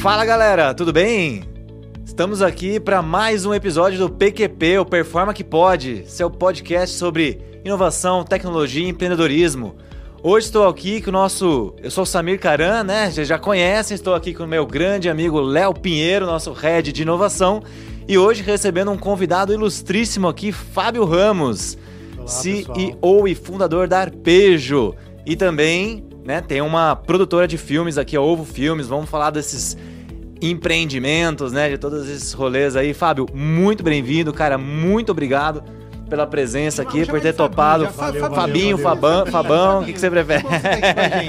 Fala galera, tudo bem? Estamos aqui para mais um episódio do PQP, o Performa que Pode, seu podcast sobre inovação, tecnologia e empreendedorismo. Hoje estou aqui com o nosso. Eu sou o Samir Caran, né? Vocês já conhecem, estou aqui com o meu grande amigo Léo Pinheiro, nosso head de inovação. E hoje recebendo um convidado ilustríssimo aqui, Fábio Ramos, Olá, CEO pessoal. e fundador da Arpejo. E também né, tem uma produtora de filmes aqui, a Ovo Filmes. Vamos falar desses empreendimentos, né? De todos esses rolês aí. Fábio, muito bem-vindo, cara. Muito obrigado pela presença aqui, por ter topado. Valeu, Fabinho, valeu, Fabinho, valeu. Fabão, Fabão, o que, que você prefere?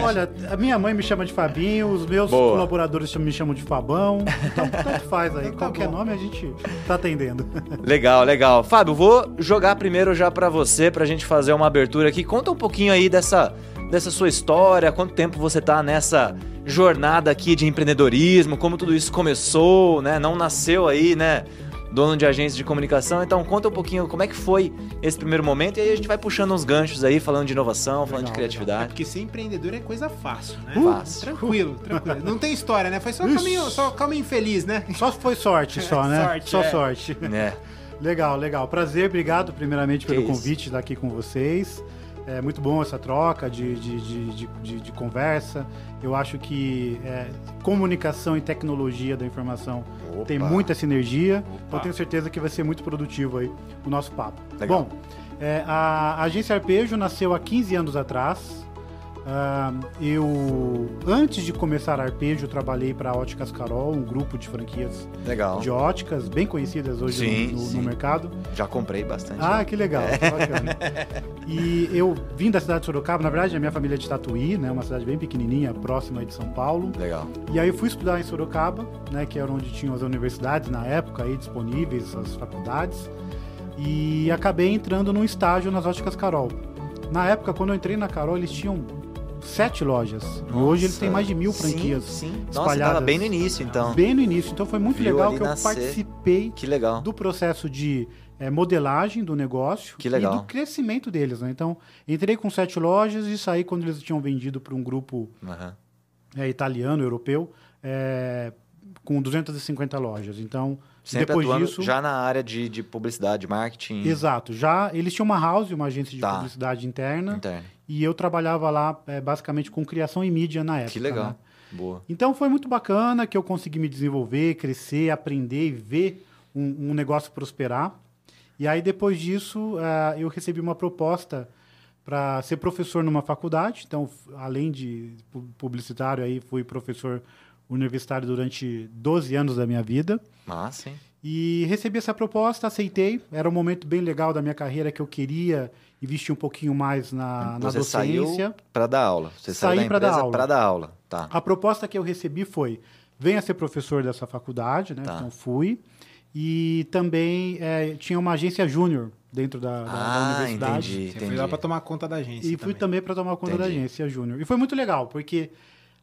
Olha, a minha mãe me chama de Fabinho, os meus Boa. colaboradores me chamam de Fabão. Então, tanto faz aí. Então tá Qualquer bom. nome a gente tá atendendo. Legal, legal. Fábio, vou jogar primeiro já pra você, pra gente fazer uma abertura aqui. Conta um pouquinho aí dessa, dessa sua história, quanto tempo você tá nessa jornada aqui de empreendedorismo, como tudo isso começou, né? Não nasceu aí, né? Dono de agência de comunicação. Então, conta um pouquinho como é que foi esse primeiro momento e aí a gente vai puxando uns ganchos aí, falando de inovação, falando de Legal, É criatividade. porque ser empreendedor é coisa fácil, né? Fácil. Tranquilo, tranquilo. Não tem história, né? Foi só caminho, só caminho infeliz, né? Só foi sorte, só, né? Sorte, só é. sorte. É. Legal, legal. Prazer, obrigado primeiramente Que pelo isso. convite de estar aqui com vocês. É muito bom essa troca de, de, de, de, conversa. Eu acho que é, comunicação e tecnologia da informação Opa. tem muita sinergia. Opa. Então tenho certeza que vai ser muito produtivo aí o nosso papo. Legal. Bom, é, a agência Arpejo nasceu há 15 anos atrás. Ah, eu, antes de começar a Arpejo, trabalhei para a Óticas Carol, um grupo de franquias Legal. de óticas bem conhecidas hoje Sim, no, no- sim. no mercado. Já comprei bastante. Ah, que legal, bacana. E eu vim da cidade de Sorocaba, na verdade a minha família é de Tatuí, né, uma cidade bem pequenininha, próxima de São Paulo. Legal. E aí eu fui estudar em Sorocaba, né, que era onde tinham as universidades na época aí disponíveis, as faculdades. E acabei entrando num estágio nas Óticas Carol. Na época, quando eu entrei na Carol, eles tinham sete lojas. E hoje eles têm mais de mil Sim, franquias Sim, Nossa, espalhadas. tava bem no início, então. Bem no início. Então foi muito Viu legal que eu nascer. participei Que legal. do processo de eh, modelagem do negócio Que legal. e do crescimento deles. Né? Então, entrei com sete lojas e saí quando eles tinham vendido para um grupo Aham. eh, italiano, europeu, eh, com 250 lojas. Então, Sempre depois atuando disso... já na área de, de publicidade, marketing Exato. Já eles tinham uma house, uma agência de Tá. publicidade interna, interno. E eu trabalhava lá eh, basicamente com criação e mídia na época. Que legal. né? Boa. Então foi muito bacana que eu consegui me desenvolver, crescer, aprender e ver um, um negócio prosperar. E aí depois disso ah, eu recebi uma proposta para ser professor numa faculdade. Então, além de pu- publicitário, aí fui professor universitário durante 12 anos da minha vida. Massa, hein? E recebi essa proposta, aceitei. Era um momento bem legal da minha carreira que eu queria investir um pouquinho mais na, na Você docência. pra dar aula. Você saiu da pra dar aula. pra dar aula. Tá. A proposta que eu recebi foi: venha ser professor dessa faculdade, né? Tá. Então fui. E também eh, tinha uma agência júnior dentro da, da- da Ah, universidade. entendi, Você entendi. foi lá pra tomar conta da agência. E fui também para tomar conta da Entendi. agência júnior. E foi muito legal, porque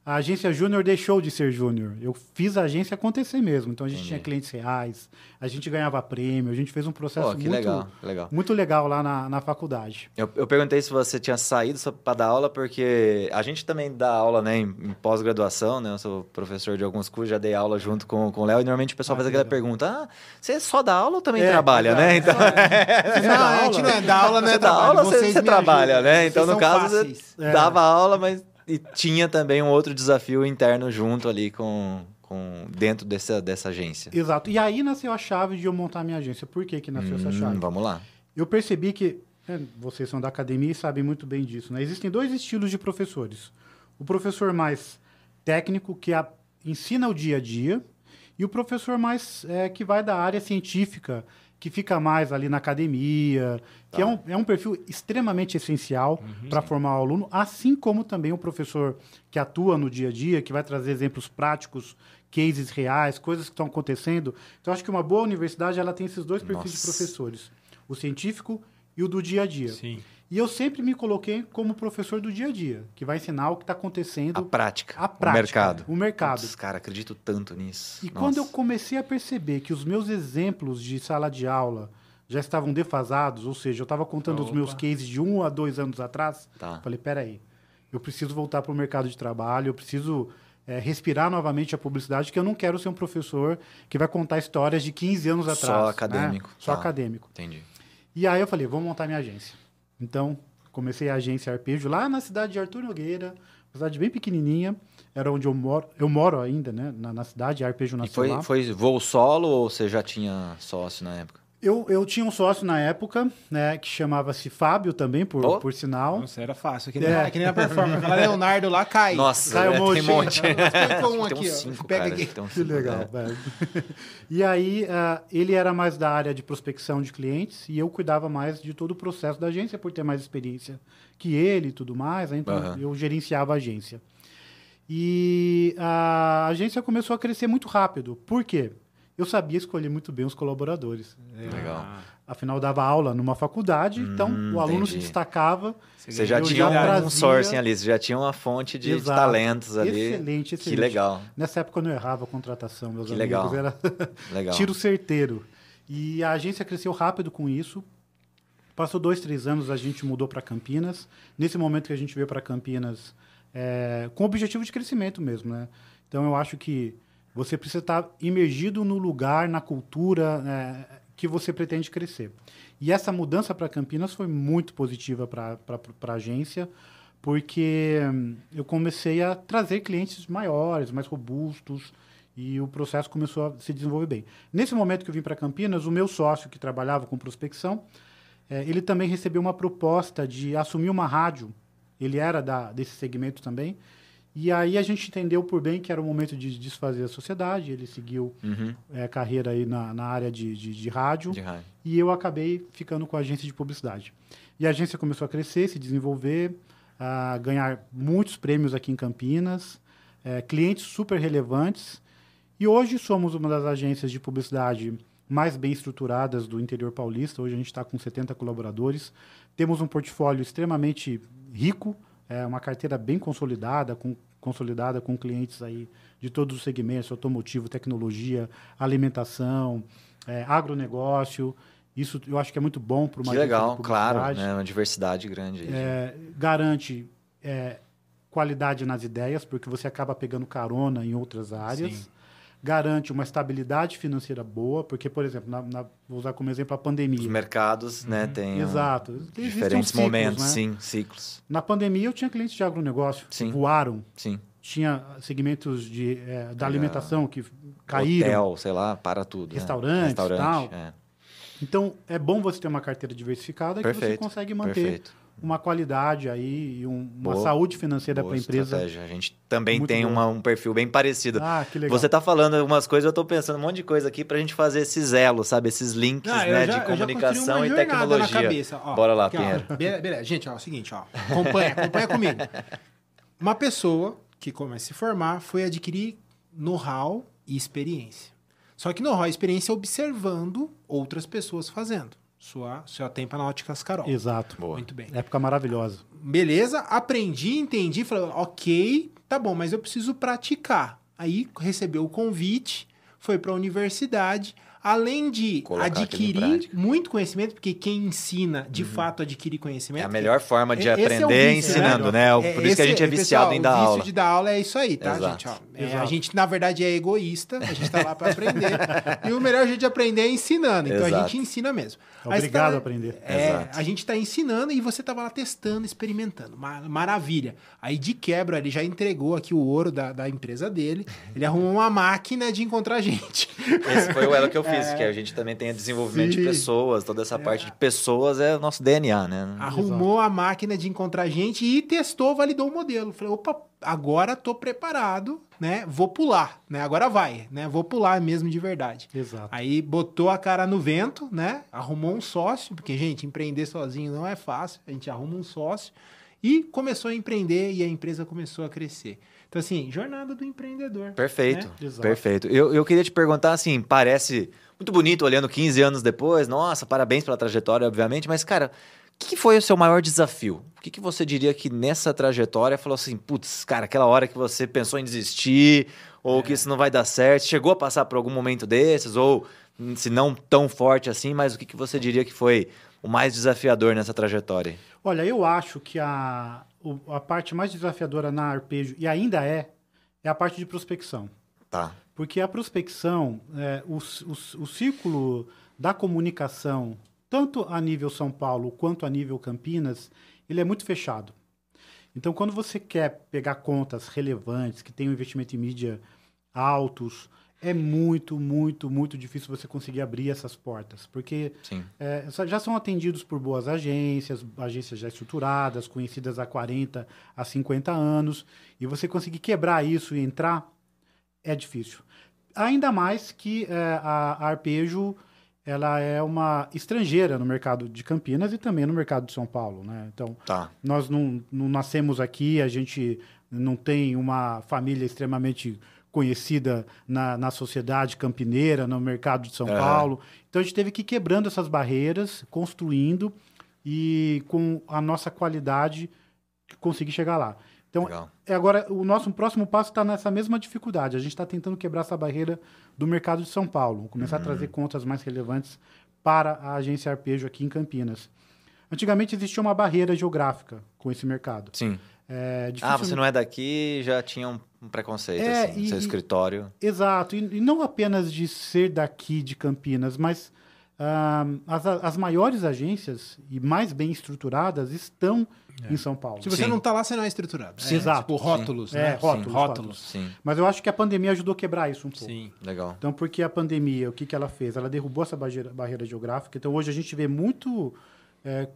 a agência júnior deixou de ser júnior. Eu fiz a agência acontecer mesmo. Então a gente Entendi. tinha clientes reais, a gente ganhava prêmio, a gente fez um processo Pô, que muito, legal, legal. muito legal lá na, na faculdade. Eu, eu perguntei se você tinha saído só pra dar aula, porque a gente também dá aula, né, em, em pós-graduação, né? Eu sou professor de alguns cursos, já dei aula junto com, com o Léo, e normalmente o pessoal Ah, faz que aquela legal. pergunta: ah, você só dá aula ou também É, trabalha, exato. né? Então, Não, a gente não é da aula, não é você dá trabalho. aula, você, você trabalha, ajudam. né? Então, Vocês no caso, fáceis. você É. dava aula, mas e tinha também um outro desafio interno junto ali com, com dentro dessa, dessa agência. Exato. E aí nasceu a chave de eu montar a minha agência. Por que, que nasceu essa Hum, chave? vamos lá. Eu percebi que, né, vocês são da academia e sabem muito bem disso, né? Existem dois estilos de professores. O professor mais técnico, que a- ensina o dia a dia, e o professor mais é, que vai da área científica, que fica mais ali na academia, que Tá. é, um, é um perfil extremamente essencial para formar o aluno, assim como também o professor que atua no dia a dia, que vai trazer exemplos práticos, cases reais, coisas que estão acontecendo. Então, acho que uma boa universidade ela tem esses dois perfis de Nossa. professores, o científico e o do dia a dia. Sim. E eu sempre me coloquei como professor do dia a dia, que vai ensinar o que está acontecendo, A prática. a prática, O mercado. o mercado. Putz, cara, acredito tanto nisso. E Nossa. quando eu comecei a perceber que os meus exemplos de sala de aula já estavam defasados, ou seja, eu estava contando os Opa. meus cases de um a dois anos atrás, Tá. falei, peraí, eu preciso voltar para o mercado de trabalho, eu preciso é, respirar novamente a publicidade, que eu não quero ser um professor que vai contar histórias de 15 anos atrás. Só né? acadêmico. Só Tá. acadêmico. Entendi. E aí eu falei, vou montar minha agência. Então, comecei a agência Arpejo lá na cidade de Arthur Nogueira, uma cidade bem pequenininha, era onde eu moro, eu moro ainda, né, na, na cidade, Arpejo E nasceu foi, foi voo solo ou você já tinha sócio na época? Eu, eu tinha um sócio na época, né, que chamava-se Fábio também, por, Oh. por sinal. Nossa, era fácil. Que nem, É. a- que nem a performance. Aquela Leonardo lá cai. Nossa, Cai um é, tem monte. um monte. Pega um tem aqui, cinco, Pega cara. aqui. Tem uns Que cinco, legal, é. velho. E aí, ah, ele era mais da área de prospecção de clientes e eu cuidava mais de todo o processo da agência por ter mais experiência que ele e tudo mais. né? Então, Aham. eu gerenciava a agência. E a agência começou a crescer muito rápido. Por quê? Eu sabia escolher muito bem os colaboradores. Legal. Afinal, eu dava aula numa faculdade, então o aluno se entendi. destacava. Você já tinha já um trazia- sourcing ali, você já tinha uma fonte de, de talentos ali. Excelente, excelente. Que legal, Nessa época eu não errava a contratação, meus Que amigos. legal. Era legal. tiro certeiro. E a agência cresceu rápido com isso. Passou dois, três anos, a gente mudou para Campinas. Nesse momento que a gente veio para Campinas, é, com o objetivo de crescimento mesmo, né? Então eu acho que você precisa estar imergido no lugar, na cultura é, que você pretende crescer. E essa mudança para Campinas foi muito positiva para a agência, porque hum, eu comecei a trazer clientes maiores, mais robustos, e o processo começou a se desenvolver bem. Nesse momento que eu vim para Campinas, o meu sócio que trabalhava com prospecção, eh, ele também recebeu uma proposta de assumir uma rádio. Ele era da, desse segmento também. E aí a gente entendeu por bem que era o momento de desfazer a sociedade. Ele seguiu Uhum, eh, carreira aí na, na área de, de, de rádio de rádio. e eu acabei ficando com a agência de publicidade. E a agência começou a crescer, se desenvolver, a ganhar muitos prêmios aqui em Campinas, eh, clientes super relevantes. E hoje somos uma das agências de publicidade mais bem estruturadas do interior paulista. Hoje a gente está com 70 colaboradores. Temos um portfólio extremamente rico, é, uma carteira bem consolidada, com, consolidada com clientes aí de todos os segmentos, automotivo, tecnologia, alimentação, é, agronegócio. Isso eu acho que é muito bom para uma Que legal, claro, né? Uma diversidade grande. aí. É, garante é, qualidade nas ideias, porque você acaba pegando carona em outras áreas. Sim. Garante uma estabilidade financeira boa, porque, por exemplo, na- na- vou usar como exemplo a Os pandemia. mercados, né, tem Exato. um, Existem diferentes ciclos, momentos, né? sim, ciclos. Na pandemia, eu tinha clientes de agronegócio Sim. que voaram. Sim. Tinha segmentos de, é, da É, alimentação que caíram. Hotel, sei lá, para tudo. né? Restaurantes, Restaurante, tal. é. Então, é bom você ter uma carteira diversificada que você Perfeito, consegue manter Perfeito. Uma qualidade aí e um- uma Boa- saúde financeira para a empresa. estratégia. A gente também Muito tem uma- um perfil bem parecido. Ah, que legal. Você tá falando algumas coisas, eu tô pensando um monte de coisa aqui pra gente fazer esses elos, sabe? Esses links, Ah, né, já- de comunicação uma e tecnologia. Cabeça. Ó, Bora lá, aqui, ó. Pinheiro. Be- Beleza, gente, ó, é o seguinte, ó. Acompanha, acompanha comigo. Uma pessoa que começa a se formar foi adquirir know-how e experiência. Só que know-how e experiência observando outras pessoas fazendo. Sua, sua tempo na óticas Carol. Exato. Boa. Muito bem. Época maravilhosa. Beleza, aprendi, entendi, falei, ok, tá bom, mas eu preciso praticar. Aí recebeu o convite, foi para a universidade, além de Colocar adquirir muito conhecimento, porque quem ensina, de fato, adquire conhecimento. É a melhor forma de é o aprender é vício, ensinando, né? né? É, Por isso que a gente é viciado pessoal, em dar o vício aula. de dar aula é isso aí, tá, Exato. gente? Ó, é, a gente, na verdade, é egoísta, a gente tá lá para aprender. e o melhor jeito de aprender é ensinando. Então a Exato. gente ensina mesmo. É obrigado tá- a aprender. É, Exato. a gente está ensinando e você tava lá testando, experimentando. Ma- Maravilha. Aí de quebra, ele já entregou aqui o ouro da, da empresa dele. Ele arrumou uma máquina de encontrar gente. Esse foi o elo que eu fiz, que a gente também tem desenvolvimento de Sim. pessoas, toda essa parte de pessoas é o nosso DNA, né? Arrumou a máquina de encontrar gente e testou, validou o modelo. Falei, opa, agora tô preparado, né? Vou pular, né? Agora vai, né? Vou pular mesmo de verdade. Exato. Aí botou a cara no vento, né? Arrumou um sócio, porque, gente, empreender sozinho não é fácil. A gente arruma um sócio e começou a empreender e a empresa começou a crescer. Então, assim, jornada do empreendedor. Perfeito, né? Perfeito. Eu, eu queria te perguntar assim, parece muito bonito olhando 15 anos depois, nossa, parabéns pela trajetória, obviamente, mas, cara, o que, que foi o seu maior desafio? O que, que você diria que nessa trajetória falou assim, putz, cara, aquela hora que você pensou em desistir, ou que isso não vai dar certo, chegou a passar por algum momento desses, ou se não tão forte assim, mas o que, que você diria que foi o mais desafiador nessa trajetória? Olha, eu acho que a, a parte mais desafiadora na arpejo, e ainda é, é a parte de prospecção. Tá. Porque a prospecção, é, o, o, o círculo da comunicação, tanto a nível São Paulo quanto a nível Campinas, ele é muito fechado. Então, quando você quer pegar contas relevantes, que têm um investimento em mídia altos, é muito, muito, muito difícil você conseguir abrir essas portas, porque é, já são atendidos por boas agências, agências já estruturadas, conhecidas há 40, a 50 anos, e você conseguir quebrar isso e entrar é difícil. Ainda mais que é, a, a Arpejo ela é uma estrangeira no mercado de Campinas e também no mercado de São Paulo, né? Então, tá. nós não, não nascemos aqui, a gente não tem uma família extremamente conhecida na, na sociedade campineira, no mercado de São é. Paulo. Então a gente teve que ir quebrando essas barreiras, construindo e com a nossa qualidade conseguir chegar lá. Então, Legal. é agora o nosso próximo passo está nessa mesma dificuldade. A gente está tentando quebrar essa barreira do mercado de São Paulo, começar uhum. a trazer contas mais relevantes para a agência Arpejo aqui em Campinas. Antigamente existia uma barreira geográfica com esse mercado. Sim. É, ah, você não é daqui, já tinha um preconceito, é, assim, e, seu escritório. Exato, e, e, não apenas de ser daqui de Campinas, mas uh, as, as maiores agências e mais bem estruturadas estão é. em São Paulo. Se você Sim. não está lá, você não é estruturado. É, Exato. Tipo rótulos, Sim. né? É, rótulos, Sim. rótulos. Sim. Mas eu acho que a pandemia ajudou a quebrar isso um pouco. Sim. Legal. Então, porque a pandemia, o que, que ela fez? Ela derrubou essa barreira, barreira geográfica. Então, hoje a gente vê muito é,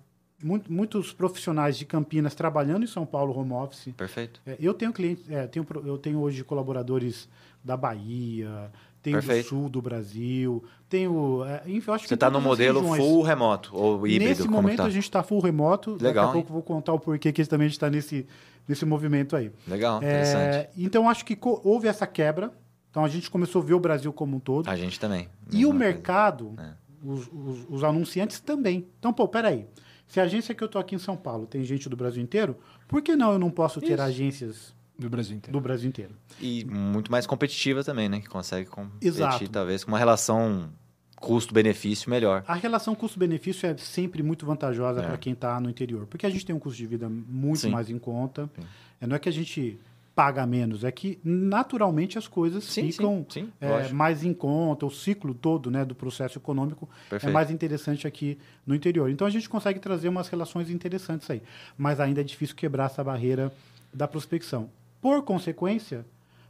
muito, muitos profissionais de Campinas trabalhando em São Paulo home office. Perfeito. É, eu tenho clientes, é, tenho, eu tenho hoje colaboradores da Bahia, tenho Perfeito. do sul do Brasil, tenho. É, enfim, acho Você está no modelo regiões. full remoto ou híbrido? Nesse momento tá? a gente está full remoto. Legal. Daqui a pouco vou contar o porquê que também está nesse, nesse movimento aí. Legal, é, interessante. Então acho que houve essa quebra. Então a gente começou a ver o Brasil como um todo. A gente também. E o mercado, é. os, os, os, anunciantes também. Então, pô, peraí. aí se a agência que eu estou aqui em São Paulo tem gente do Brasil inteiro, por que não eu não posso ter Isso. agências do Brasil inteiro? Do Brasil inteiro. E muito mais competitiva também, né? Que consegue competir, Exato. talvez, com uma relação custo-benefício melhor. A relação custo-benefício é sempre muito vantajosa é. para quem está no interior, porque a gente tem um custo de vida muito Sim. mais em conta. Sim. É, não é que a gente paga menos. É que, naturalmente, as coisas sim, ficam sim, sim, é, mais em conta, o ciclo todo né, do processo econômico é Perfeito. é mais interessante aqui no interior. Então, a gente consegue trazer umas relações interessantes aí. Mas ainda é difícil quebrar essa barreira da prospecção. Por consequência,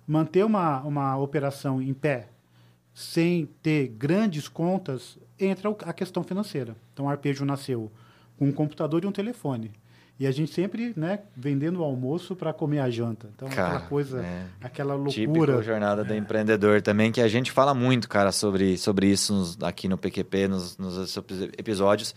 manter uma, uma operação em pé sem ter grandes contas, entra a questão financeira. Então, o Arpejo nasceu com um computador e um telefone. E a gente sempre, né, vendendo o almoço para comer a janta. Então, cara, aquela coisa, é, aquela loucura. Típico jornada é. do empreendedor também, que a gente fala muito, cara, sobre, sobre isso nos, aqui no PQP, nos, nos episódios,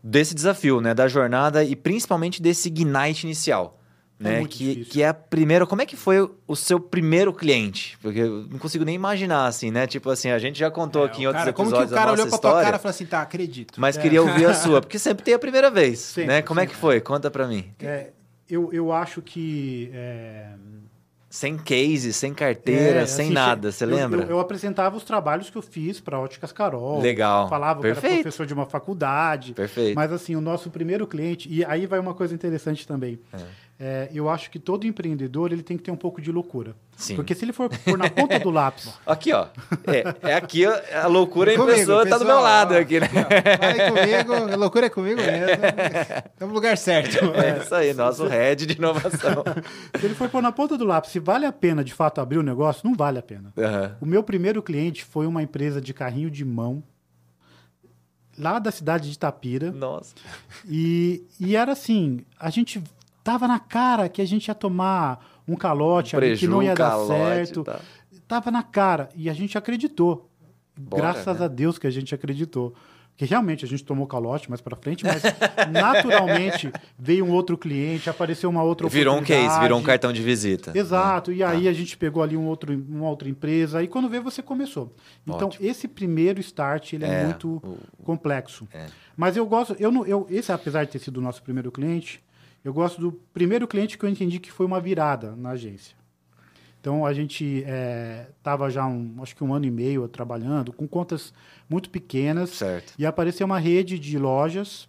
desse desafio, né, da jornada e principalmente desse ignite inicial. É né? que, que é a primeira. Como é que foi o seu primeiro cliente? Porque eu não consigo nem imaginar, assim, né? Tipo assim, a gente já contou é, aqui em outros cara, episódios. Como que o cara olhou pra história, tua cara e falou assim, tá, acredito. Mas é. queria ouvir a sua, porque sempre tem a primeira vez. Sim, né? Como é sim, é que foi? Conta pra mim. É, eu, eu acho que. É, sem case, sem carteira, é, sem assim, nada, você lembra? Eu, eu, apresentava os trabalhos que eu fiz para Óticas Carol. Legal. Falava Perfeito. que era professor de uma faculdade. Perfeito. Mas assim, o nosso primeiro cliente, e aí vai uma coisa interessante também. É é, eu acho que todo empreendedor ele tem que ter um pouco de loucura. Sim. Porque se ele for pôr na ponta do lápis. Aqui, ó. É, é aqui a loucura em pessoa está do meu lado ó, aqui, né? Vai comigo, a loucura é comigo mesmo. Estamos no lugar certo. É isso aí, nosso head de inovação. se ele for pôr na ponta do lápis, se vale a pena de fato abrir o um negócio, não vale a pena. Uhum. O meu primeiro cliente foi uma empresa de carrinho de mão lá da cidade de Itapira. Nossa. E, e era assim, a gente Tava na cara que a gente ia tomar um calote um ali, que não ia dar certo. Tá. Tava na cara. E a gente acreditou. Bora, Graças né? a Deus que a gente acreditou. Que realmente a gente tomou calote mais para frente, mas naturalmente veio um outro cliente, apareceu uma outra Virou um case, virou um cartão de visita. Exato. Né? E aí ah. a gente pegou ali um outro, uma outra empresa. E quando veio, você começou. Então, Ótimo. esse primeiro start ele é, é muito o... complexo. É. Mas eu gosto, eu não, eu, esse apesar de ter sido o nosso primeiro cliente, eu gosto do primeiro cliente que eu entendi que foi uma virada na agência. Então a gente estava é, já um, acho que um ano e meio trabalhando com contas muito pequenas certo. e apareceu uma rede de lojas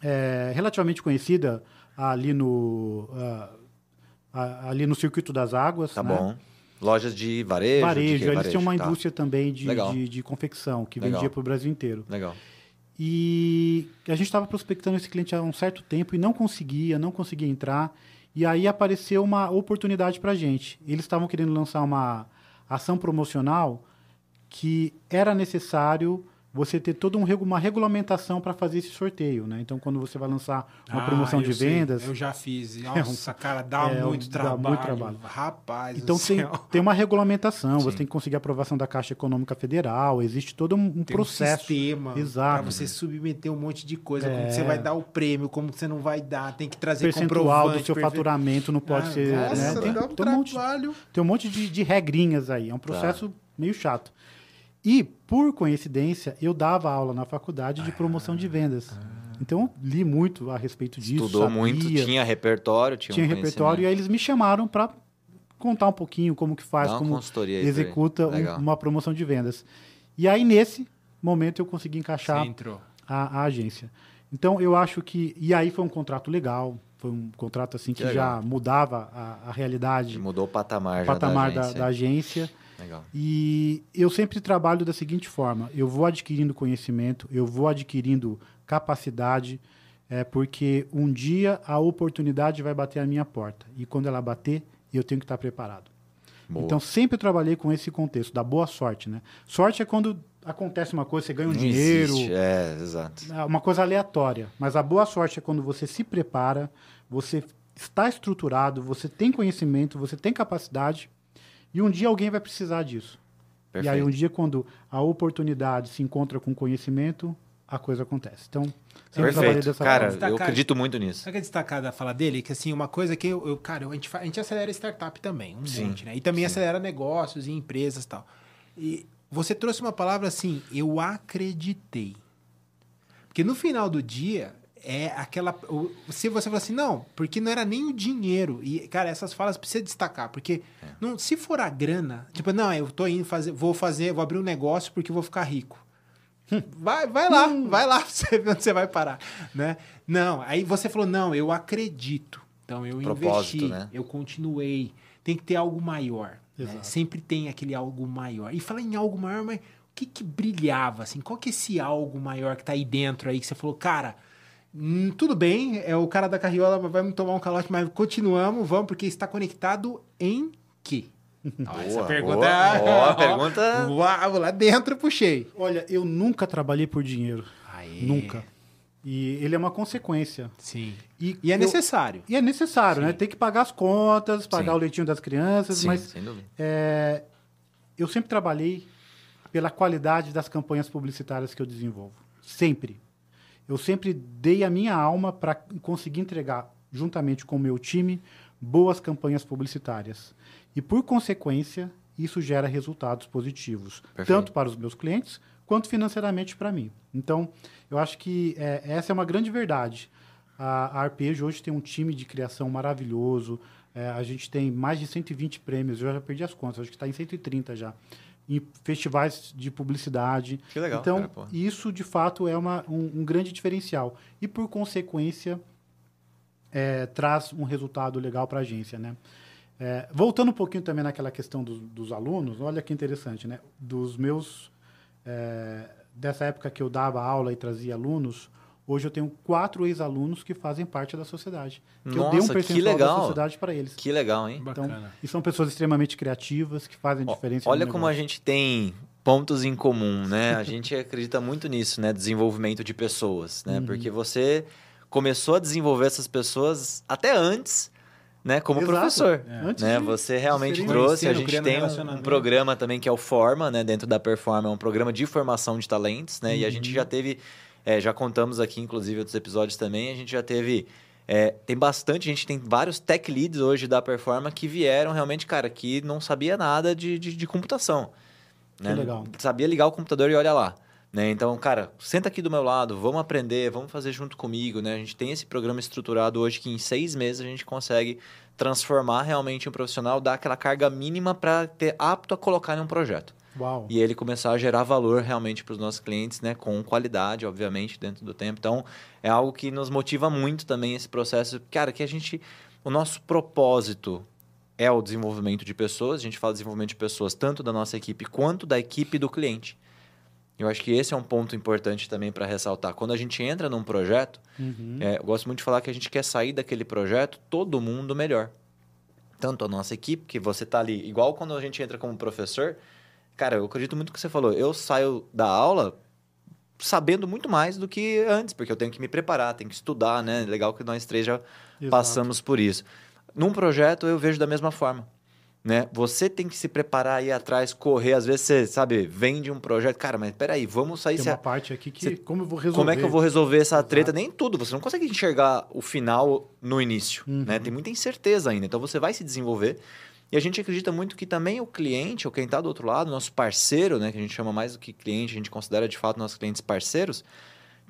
é, relativamente conhecida ali no uh, ali no circuito das águas. Tá né? bom. Lojas de varejo? de Varejo, quê? eles tinham uma tá. indústria também de, de, de confecção, que Legal. vendia para o Brasil inteiro. Legal. E a gente estava prospectando esse cliente há um certo tempo e não conseguia, não conseguia entrar. E aí apareceu uma oportunidade para a gente. Eles estavam querendo lançar uma ação promocional que era necessário você ter toda um uma regulamentação para fazer esse sorteio, né? Então, quando você vai lançar uma Ah, promoção de sei, vendas, Eu já fiz. Nossa, cara, dá, é, muito, dá trabalho, muito trabalho. Rapaz, então tem, céu. tem uma regulamentação, Sim. você tem que conseguir aprovação da Caixa Econômica Federal, existe todo um, um processo. um sistema Exato. pra você submeter um monte de coisa, como É. que você vai dar o prêmio, como você não vai dar, tem que trazer percentual do seu perfe- faturamento não pode Ah, ser. Nossa, né? Tem, dá um tem um monte, trabalho. tem um monte de, de regrinhas aí. É um processo meio chato. E, por coincidência, eu dava aula na faculdade de promoção de vendas. Então, eu li muito a respeito disso. Estudou sabia, muito, tinha repertório, tinha, tinha um repertório. E aí eles me chamaram para contar um pouquinho como que faz, como aí executa um- uma promoção de vendas. E aí, nesse momento, eu consegui encaixar a, a agência. Então, eu acho que. E aí foi um contrato legal, foi um contrato assim que, Que já mudava a, a realidade, Mudou o patamar, o já patamar da da, agência. da agência. Legal. E eu sempre trabalho da seguinte forma: eu vou adquirindo conhecimento, eu vou adquirindo capacidade, é, porque um dia a oportunidade vai bater à minha porta. E quando ela bater, eu tenho que estar preparado. Boa. Então, sempre trabalhei com esse contexto, da boa sorte. Né? Sorte é quando acontece uma coisa, você ganha um Não dinheiro, existe, É, exato. é uma coisa aleatória. Mas a boa sorte é quando você se prepara, você está estruturado, você tem conhecimento, você tem capacidade, e um dia alguém vai precisar disso. Perfeito. E aí, um dia, quando a oportunidade se encontra com conhecimento, a coisa acontece. Então, sempre Perfeito. dessa Cara, forma. Eu acredito muito nisso. Sabe que é destacar da fala dele? Que assim, uma coisa que eu, eu- cara, a gente, a gente acelera startup também, um Sim, monte, né? E também sim. acelera negócios e empresas e tal. E você trouxe uma palavra assim, eu acreditei. Porque no final do dia, é aquela. Se você fala assim, não, porque não era nem o dinheiro. E, cara, essas falas precisa destacar, porque É. não, se for a grana, tipo, não, eu tô indo fazer, vou fazer, vou abrir um negócio porque vou ficar rico. Vai, vai lá, vai lá pra você ver onde você vai parar, né? Não, aí você falou, não, eu acredito. Então eu Propósito, investi, né? eu continuei. Tem que ter algo maior. né? Sempre tem aquele algo maior. E falar em algo maior, mas o que que brilhava, assim? Qual que é esse algo maior que tá aí dentro aí que você falou, cara, hum, tudo bem, é o cara da carriola vai me tomar um calote, mas continuamos, vamos, porque está conectado em quê? Ó, essa Boa, pergunta boa. é... Ó, pergunta- Uau, lá dentro eu puxei. Olha, eu nunca trabalhei por dinheiro. Aê. Nunca. E ele é uma consequência. Sim. E, E é eu- necessário. E é necessário, Sim. né? Tem que pagar as contas, pagar Sim. o leitinho das crianças, Sim, mas sem dúvida. É, eu sempre trabalhei pela qualidade das campanhas publicitárias que eu desenvolvo. Sempre. Eu sempre dei a minha alma para conseguir entregar, juntamente com o meu time, boas campanhas publicitárias. E, por consequência, isso gera resultados positivos, Perfeito. tanto para os meus clientes quanto financeiramente para mim. Então, eu acho que é, essa é uma grande verdade. A, a Arpejo hoje tem um time de criação maravilhoso. É, a gente tem mais de 120 prêmios, eu já perdi as contas, acho que está em 130 já. Em festivais de publicidade. Que legal, Então, cara, isso de fato é uma, um, um grande diferencial. E, por consequência, é, traz um resultado legal para a agência. Né? É, voltando um pouquinho também naquela questão dos, dos alunos, olha que interessante, né? Dos meus. é, dessa época que eu dava aula e trazia alunos, hoje eu tenho quatro ex-alunos que fazem parte da sociedade. Que eu dei um Nossa, que percentual da legal. sociedade para eles. Que legal, hein? Então, Bacana. e são pessoas extremamente criativas que fazem Ó, diferença. Olha como a gente tem pontos em comum, né? A gente acredita muito nisso, né? Desenvolvimento de pessoas, Uhum. né? Porque você começou a desenvolver essas pessoas até antes, né? Como Exato. professor. É. Antes Né? de- Você realmente trouxe, a conhecendo, gente tem um, um programa também que é o Forma, né? Dentro da Performa, é um programa de formação de talentos, né? E a gente Uhum. já teve, é, já contamos aqui, inclusive, outros episódios também, a gente já teve... é, tem bastante, a gente tem vários tech leads hoje da Performa que vieram realmente, cara, que não sabia nada de, de, de computação. Que né? legal. Sabia ligar o computador e olha lá. Né? Então, cara, senta aqui do meu lado, vamos aprender, vamos fazer junto comigo. Né? A gente tem esse programa estruturado hoje que em seis meses a gente consegue transformar realmente um profissional, dar aquela carga mínima para ter apto a colocar em um projeto. Uau. e ele começar a gerar valor realmente para os nossos clientes, né, com qualidade, obviamente, dentro do tempo. Então, é algo que nos motiva muito também esse processo, cara, que a gente o nosso propósito é o desenvolvimento de pessoas, a gente fala desenvolvimento de pessoas tanto da nossa equipe quanto da equipe do cliente. Eu acho que esse é um ponto importante também para ressaltar. Quando a gente entra num projeto, Uhum. é, eu gosto muito de falar que a gente quer sair daquele projeto todo mundo melhor. Tanto a nossa equipe, que você tá ali, igual quando a gente entra como professor, cara, eu acredito muito no que você falou. Eu saio da aula sabendo muito mais do que antes, porque eu tenho que me preparar, tenho que estudar, né? Legal que nós três já Exato. passamos por isso. Num projeto eu vejo da mesma forma. Né? Você tem que se preparar, ir atrás, correr. Às vezes você, sabe, vende um projeto. Cara, mas peraí, vamos sair. Tem uma a- parte aqui que Cê- como eu vou resolver? como é que eu vou resolver essa Exato. treta? Nem tudo. Você não consegue enxergar o final no início. Uhum. Né? Tem muita incerteza ainda. Então você vai se desenvolver. E a gente acredita muito que também o cliente, ou quem está do outro lado, nosso parceiro, né? que a gente chama mais do que cliente, a gente considera de fato nossos clientes parceiros,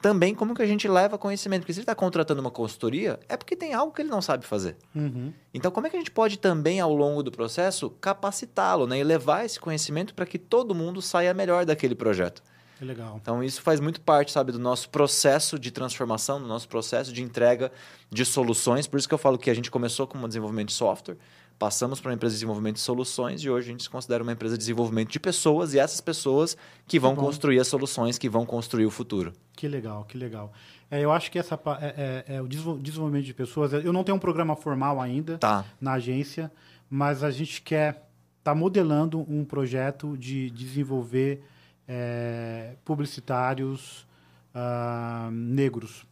também como que a gente leva conhecimento. Porque se ele está contratando uma consultoria, é porque tem algo que ele não sabe fazer. Uhum. Então, como é que a gente pode também, ao longo do processo, capacitá-lo né? e levar esse conhecimento para que todo mundo saia melhor daquele projeto? É legal. Então, isso faz muito parte, sabe, do nosso processo de transformação, do nosso processo de entrega de soluções. Por isso que eu falo que a gente começou com um desenvolvimento de software, passamos para uma empresa de desenvolvimento de soluções e hoje a gente se considera uma empresa de desenvolvimento de pessoas e essas pessoas que vão bom. construir as soluções que vão construir o futuro. Que legal, que legal. É, eu acho que essa é, é- é o desenvol- desenvolvimento de pessoas. Eu não tenho um programa formal ainda Tá. na agência, mas a gente quer tá modelando um projeto de desenvolver é, publicitários ah, negros.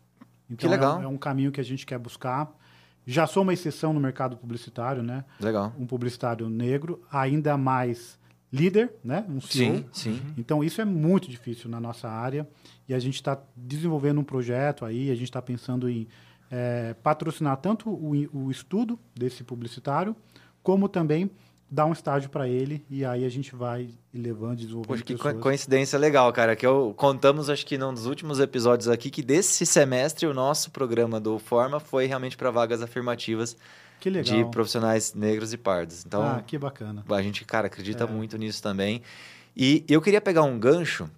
Então, é um- legal. É, um caminho que a gente quer buscar. Já sou uma exceção no mercado publicitário, né? Legal. Um publicitário negro, ainda mais líder, né? Um CEO. Sim, sim. Então, isso é muito difícil na nossa área e a gente está desenvolvendo um projeto aí, a gente está pensando em eh, patrocinar tanto o, o estudo desse publicitário, como também dar um estágio para ele e aí a gente vai levando, desenvolvendo Poxa, que pessoas. coincidência legal, cara. Que eu contamos, acho que num dos últimos episódios aqui, que desse semestre o nosso programa do Forma foi realmente para vagas afirmativas de profissionais negros e pardos. Então, ah, que bacana. a gente, cara, acredita É. muito nisso também. E eu queria pegar um gancho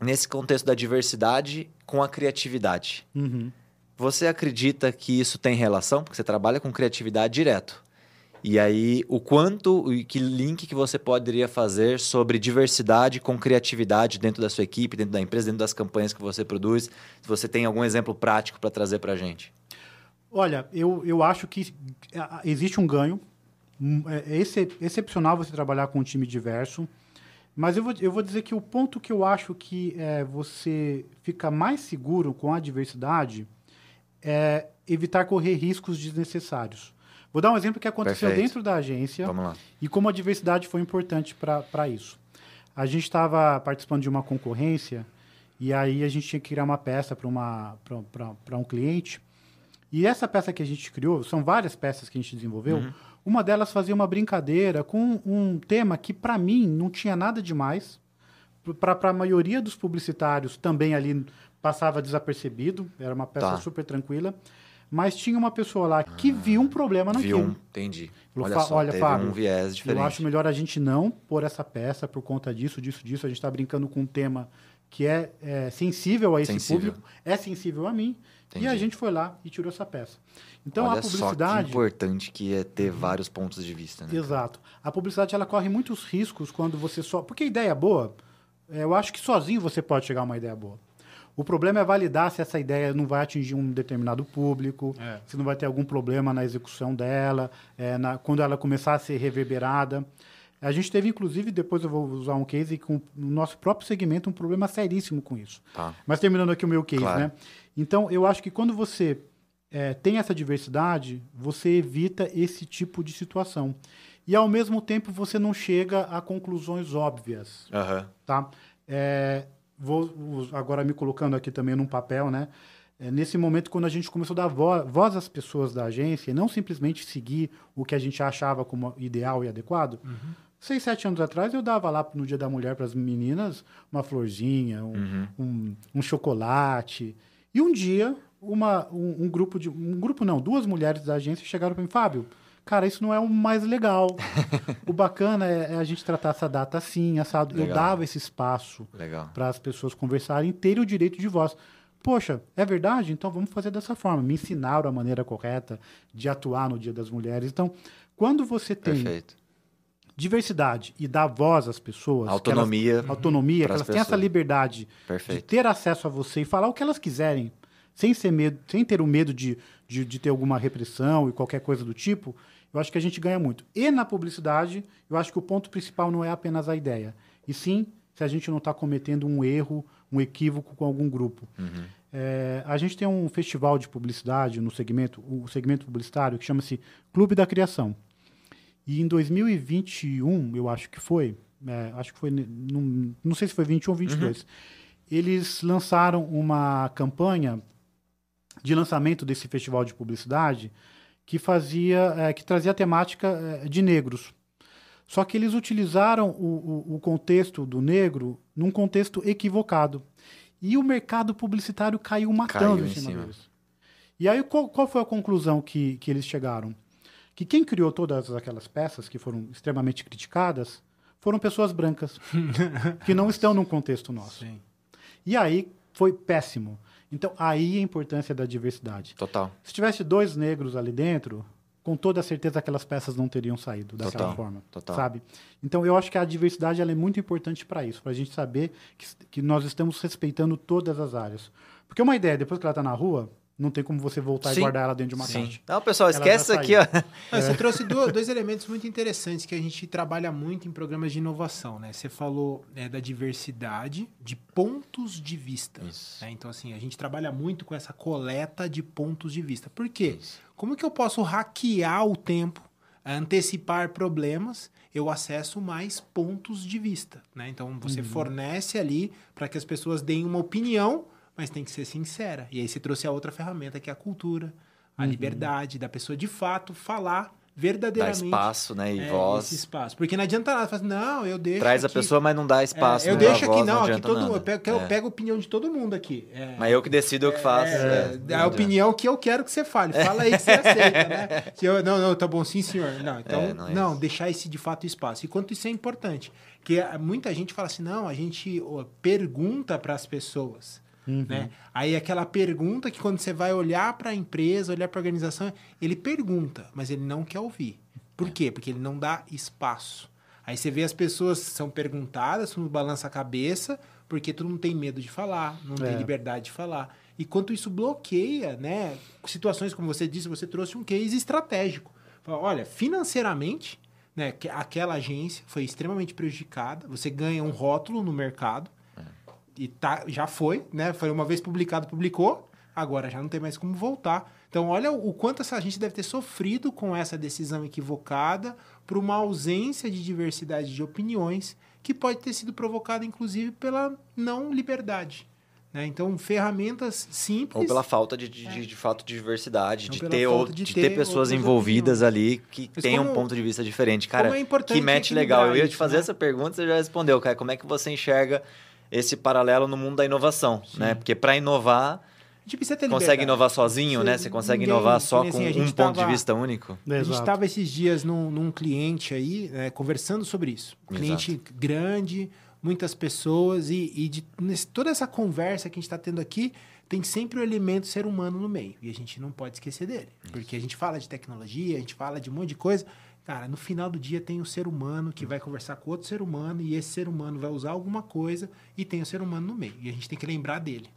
nesse contexto da diversidade com a criatividade. Uhum. Você acredita que isso tem relação? Porque você trabalha com criatividade direto. E aí, o quanto e que link que você poderia fazer sobre diversidade com criatividade dentro da sua equipe, dentro da empresa, dentro das campanhas que você produz? Se você tem algum exemplo prático para trazer para a gente. Olha, eu, eu acho que ah, existe um ganho. Hum, É excep- excepcional você trabalhar com um time diverso. Mas eu vou, eu vou dizer que o ponto que eu acho que é, você fica mais seguro com a diversidade é evitar correr riscos desnecessários. Vou dar um exemplo que aconteceu Perfeito. dentro da agência e como a diversidade foi importante para isso. A gente estava participando de uma concorrência e aí a gente tinha que criar uma peça para um cliente. E essa peça que a gente criou, são várias peças que a gente desenvolveu. Uhum. Uma delas fazia uma brincadeira com um tema que, para mim, não tinha nada demais. Para a maioria dos publicitários, também ali passava desapercebido. Era uma peça Tá. super tranquila. Mas tinha uma pessoa lá que viu um problema naquilo. Viu um, entendi. Olha "Fa- só, olha, teve Fábio, um viés diferente. Eu acho melhor a gente não pôr essa peça por conta disso, disso, disso. A gente está brincando com um tema que é, é, sensível a esse Sensível. público, é sensível a mim. Entendi. E a gente foi lá e tirou essa peça. Então Olha a só que publicidade. importante que é ter vários pontos de vista, né? Exato. A publicidade ela corre muitos riscos quando você só. Porque a ideia boa, é, eu acho que sozinho você pode chegar a uma ideia boa. O problema é validar se essa ideia não vai atingir um determinado público, É. se não vai ter algum problema na execução dela, é, na- quando ela começar a ser reverberada. A gente teve, inclusive, depois eu vou usar um case com no nosso próprio segmento, um problema seríssimo com isso. Tá. Mas terminando aqui o meu case, Claro. né? Então, eu acho que quando você é, tem essa diversidade, você evita esse tipo de situação. E, ao mesmo tempo, você não chega a conclusões óbvias, Aham. tá? É, vou agora me colocando aqui também num papel, né? É, nesse momento, quando a gente começou a dar vo- voz às pessoas da agência, e não simplesmente seguir o que a gente achava como ideal e adequado, seis, sete anos atrás, eu dava lá no Dia da Mulher para as meninas uma florzinha, um, Uhum. um, um chocolate. E um dia, uma, um, um grupo de. Um grupo não, duas mulheres da agência chegaram para mim, Fábio, Cara, isso não é o mais legal. o bacana é, é a gente tratar essa data assim, assado. Eu Legal. dava esse espaço para as pessoas conversarem, terem o direito de voz. Poxa, é verdade? Então vamos fazer dessa forma. Me ensinaram a maneira correta de atuar no Dia das Mulheres. Então, quando você tem Perfeito. diversidade e dá voz às pessoas, que Autonomia. elas, autonomia, que elas têm essa liberdade de Perfeito. ter acesso a você e falar o que elas quiserem, sem ser medo, sem ter o medo de, de, de ter alguma repressão e qualquer coisa do tipo, eu acho que a gente ganha muito. E na publicidade, eu acho que o ponto principal não é apenas a ideia, e sim se a gente não está cometendo um erro, um equívoco com algum grupo. Uhum. É, a gente tem um festival de publicidade no segmento, o segmento publicitário, que chama-se Clube da Criação. E em 2021, eu acho que foi, é, acho que foi, não, não sei se foi 21 ou 22, eles lançaram uma campanha de lançamento desse festival de publicidade que fazia, é, que trazia a temática é, de negros. Só que eles utilizaram o, o, o contexto do negro num contexto equivocado. E o mercado publicitário caiu matando Caiu em em cima cima. deles. E aí, qual, qual foi a conclusão que, que eles chegaram? Que quem criou todas aquelas peças que foram extremamente criticadas foram pessoas brancas, que não estão num contexto nosso. Sim. E aí foi péssimo. Então, aí a importância da diversidade. Total. Se tivesse dois negros ali dentro, com toda certeza aquelas peças não teriam saído daquela Total, forma, total. sabe? Então eu acho que a diversidade ela é muito importante para isso, para a gente saber que, que nós estamos respeitando todas as áreas. Porque uma ideia, depois que ela está na rua, não tem como você voltar Sim. e guardar ela dentro de uma Sim. caixa. Não, pessoal, Ela esquece isso aqui, ó. Ah, Você trouxe do- dois elementos muito interessantes que a gente trabalha muito em programas de inovação, né? Você falou né, da diversidade de pontos de vista. Né? Então, assim, a gente trabalha muito com essa coleta de pontos de vista. Por quê? Isso. Como que eu posso hackear o tempo, antecipar problemas? Eu acesso mais pontos de vista, né? Então, você fornece ali para que as pessoas deem uma opinião, mas tem que ser sincera. E aí você trouxe a outra ferramenta, que é a cultura, a liberdade da pessoa de fato falar Dá verdadeiramente espaço, né? E é, voz. esse espaço. Porque não adianta nada, falar assim, não, eu deixo Traz a aqui- pessoa, mas não dá espaço. é, eu não dá deixo aqui, voz, não, aqui adianta todo nada. eu pego, eu É. pego a opinião de todo mundo aqui. É, Mas eu que decido o que faço. é, é, é não a opinião que eu quero que você fale. Fala aí que você aceita, né? Que eu, não, não, tá bom, sim, senhor. Não, então, É, não não, é deixar esse de fato espaço. E quanto isso é importante. Que ah, muita gente fala assim, não, a gente pergunta para as pessoas. Né? Aí aquela pergunta que quando você vai olhar para a empresa, olhar para a organização, ele pergunta, mas ele não quer ouvir. Por quê? Porque ele não dá espaço. Aí você vê as pessoas são perguntadas, todo mundo balança a cabeça, porque todo mundo tem medo de falar, não tem É. liberdade de falar. E quanto isso bloqueia, né? Situações como você disse, você trouxe um case estratégico. Fala, Olha, financeiramente, né, que aquela agência foi extremamente prejudicada. Você ganha um rótulo no mercado e tá, já foi, né? Foi uma vez publicado, publicou, agora já não tem mais como voltar. Então, olha o quanto essa agência deve ter sofrido com essa decisão equivocada por uma ausência de diversidade de opiniões que pode ter sido provocada, inclusive, pela não liberdade. Né? Então, ferramentas simples. Ou pela falta de, de, de, de fato de diversidade, de ter, ou- de de ter ter pessoas envolvidas ali que tenham um ponto de vista diferente. Cara, é que match legal. Eu ia te fazer né? essa pergunta, você já respondeu, cara. Como é que você enxerga esse paralelo no mundo da inovação, né? Porque para inovar, ter consegue inovar sozinho, Você- né? Você consegue ninguém- inovar só com assim, a um gente ponto de tava- vista único? A gente Exato. estava esses dias num, num cliente aí, né, conversando sobre isso. Um cliente grande, muitas pessoas, e, e de nesse- toda essa conversa que a gente está tendo aqui, tem sempre o elemento ser humano no meio. E a gente não pode esquecer dele. Porque a gente fala de tecnologia, a gente fala de um monte de coisa. Cara, no final do dia tem o ser humano que vai conversar com outro ser humano, e esse ser humano vai usar alguma coisa, e tem o ser humano no meio. E a gente tem que lembrar dele.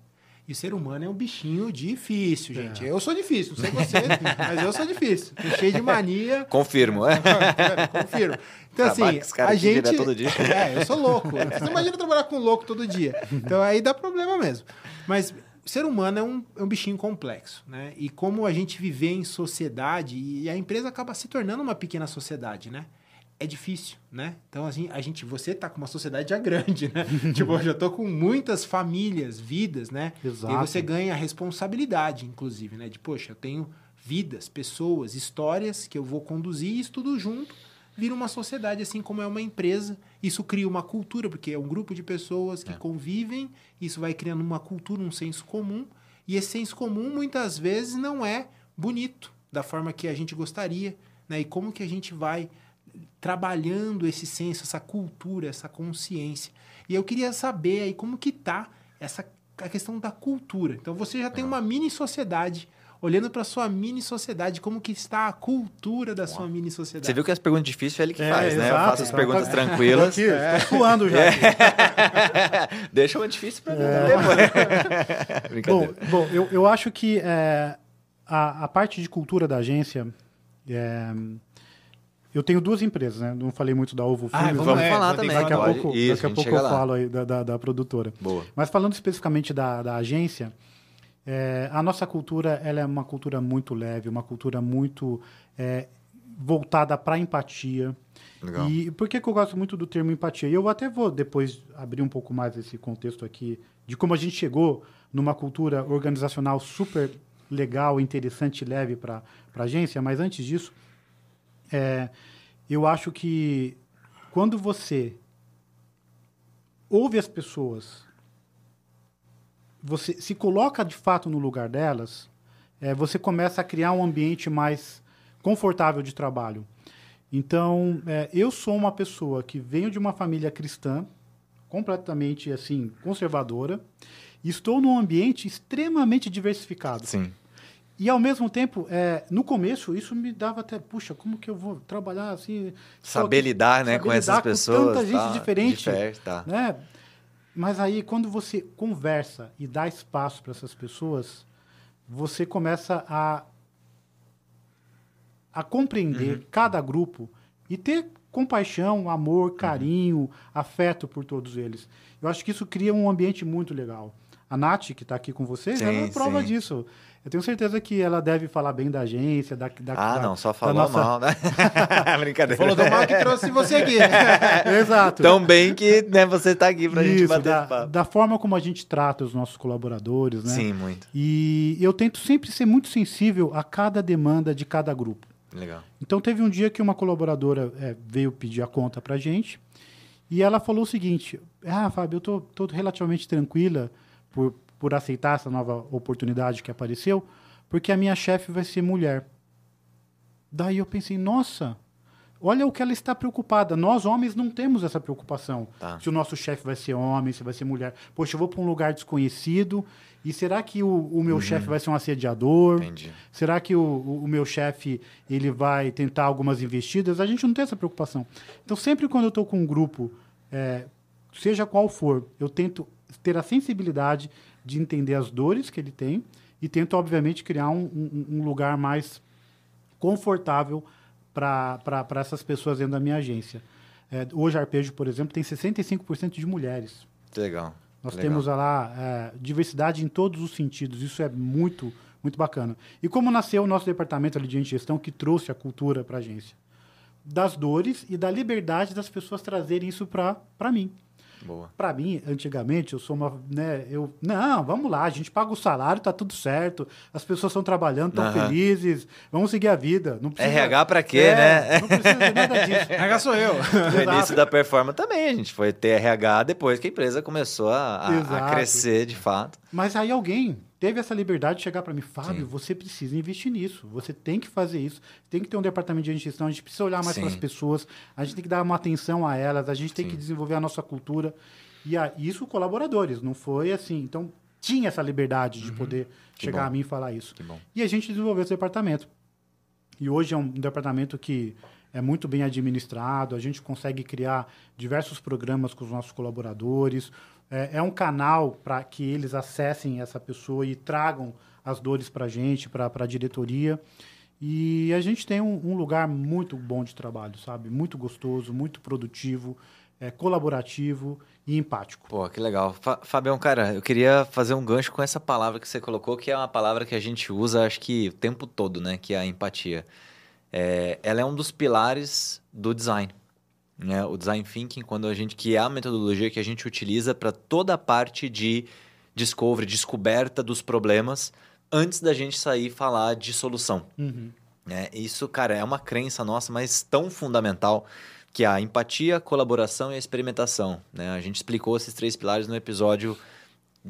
E o ser humano é um bichinho difícil, gente. Eu sou difícil, não sei vocês, mas eu sou difícil. Tô cheio de mania. Confirmo. é. Confirmo. Então, Trabalho assim, a gente. todo dia. É, eu sou louco. Você imagina trabalhar com um louco todo dia. Então aí dá problema mesmo. Mas ser humano é um, é um bichinho complexo, né? E como a gente viver em sociedade, e a empresa acaba se tornando uma pequena sociedade, né? É difícil, né? Então, assim, a gente, você tá com uma sociedade já grande, né? tipo, eu já tô com muitas famílias, vidas, né? Exato. E você ganha a responsabilidade, inclusive, né? De, poxa, eu tenho vidas, pessoas, histórias que eu vou conduzir isso tudo junto vira uma sociedade, assim como é uma empresa. Isso cria uma cultura, porque é um grupo de pessoas que É. convivem, isso vai criando uma cultura, um senso comum, e esse senso comum muitas vezes não é bonito da forma que a gente gostaria. né? E como que a gente vai trabalhando esse senso, essa cultura, essa consciência. E eu queria saber aí como que tá essa a questão da cultura. Então você já tem uma mini sociedade olhando para sua mini sociedade, como que está a cultura da sua mini sociedade. Você viu que as perguntas difíceis é ele que É, faz, né? Eu exato. faço as Tá- perguntas tá- tranquilas. Aqui, tá suando já. aqui. Deixa uma difícil pra mim É. depois. Brincadeira. Bom, bom eu, eu acho que é, a, a parte de cultura da agência. é, eu tenho duas empresas, né? Não falei muito da Ovo Ah, Filmes. vamos é, falar também. Daqui a pouco, Isso, daqui a pouco eu lá. falo aí da, da, da produtora. Boa. Mas falando especificamente da, da agência, é, a nossa cultura ela é uma cultura muito leve, uma cultura muito é, voltada para empatia. Legal. E por que, que eu gosto muito do termo empatia? E eu até vou depois abrir um pouco mais esse contexto aqui de como a gente chegou numa cultura organizacional super legal, interessante e leve para a agência. Mas antes disso, é, eu acho que quando você ouve as pessoas, você se coloca de fato no lugar delas, é, você começa a criar um ambiente mais confortável de trabalho. Então, é, eu sou uma pessoa que venho de uma família cristã, completamente assim conservadora, e estou num ambiente extremamente diversificado. Sim. E ao mesmo tempo, é, no começo, isso me dava até, puxa, como que eu vou trabalhar assim? Saber lidar, né, saber com essas lidar pessoas. tanta gente tá, diferente, diferente, tá. né? Mas aí, quando você conversa e dá espaço para essas pessoas, você começa a, a compreender Uhum. cada grupo e ter compaixão, amor, Uhum. carinho, afeto por todos eles. Eu acho que isso cria um ambiente muito legal. A Nath, que está aqui com vocês, Sim, ela é prova sim. disso. Eu tenho certeza que ela deve falar bem da agência, da, da Ah, da- não, só falou nossa- mal, né? Brincadeira. Falou do mal que trouxe você aqui. Exato. Tão bem que né, você tá aqui pra gente Isso, bater da, papo. da forma como a gente trata os nossos colaboradores, né? Sim, muito. E eu tento sempre ser muito sensível a cada demanda de cada grupo. Legal. Então teve um dia que uma colaboradora é, veio pedir a conta pra gente e ela falou o seguinte: Ah, Fábio, eu tô, tô relativamente tranquila por, por aceitar essa nova oportunidade que apareceu, porque a minha chefe vai ser mulher. Daí eu pensei, nossa, olha o que ela está preocupada. Nós, homens, não temos essa preocupação. Tá. Se o nosso chefe vai ser homem, se vai ser mulher. Poxa, eu vou para um lugar desconhecido e será que o, o meu chefe vai ser um assediador? Entendi. Será que o, o- o meu chefe ele vai tentar algumas investidas? A gente não tem essa preocupação. Então, sempre quando eu estou com um grupo, é, seja qual for, eu tento ter a sensibilidade de entender as dores que ele tem e tento, obviamente, criar um, um- um lugar mais confortável para essas pessoas dentro da minha agência. É, hoje, Arpejo, por exemplo, tem 65% de mulheres. Legal. Nós Legal. temos lá é, diversidade em todos os sentidos. Isso é muito, muito bacana. E como nasceu o nosso departamento ali de gestão que trouxe a cultura para a agência? Das dores e da liberdade das pessoas trazerem isso para mim. Para mim, antigamente, eu sou uma, né, eu, não, vamos lá, a gente paga o salário, tá tudo certo, as pessoas estão trabalhando, estão Aham. felizes, vamos seguir a vida. Não precisa, RH pra quê, É, né? Não precisa de nada disso. RH sou eu. No início da performance também, a gente foi ter RH depois que a empresa começou a, a- a crescer de fato. Mas aí alguém teve essa liberdade de chegar para mim, Fábio, Sim. você precisa investir nisso, você tem que fazer isso, tem que ter um departamento de gestão, a gente precisa olhar mais para as pessoas, a gente tem que dar uma atenção a elas, a gente tem Sim. que desenvolver a nossa cultura. E a, isso colaboradores, não foi assim. Então, tinha essa liberdade de poder Uhum. Que chegar bom. a mim e falar isso. E a gente desenvolveu esse departamento. E hoje é um departamento que é muito bem administrado, a gente consegue criar diversos programas com os nossos colaboradores. É, é um canal para que eles acessem essa pessoa e tragam as dores para a gente, para a diretoria. E a gente tem um, um lugar muito bom de trabalho, sabe? Muito gostoso, muito produtivo, é, colaborativo e empático. Pô, que legal. Fa Fabião, cara, eu queria fazer um gancho com essa palavra que você colocou, que é uma palavra que a gente usa, acho que o tempo todo, né? Que é a empatia. É, ela é um dos pilares do design. Né? O design thinking, quando a gente que é a metodologia que a gente utiliza para toda a parte de discovery, descoberta dos problemas, antes da gente sair falar de solução. Uhum. né? Isso, cara, é uma crença nossa, mas tão fundamental que é a empatia, a colaboração e a experimentação. Né? A gente explicou esses três pilares no episódio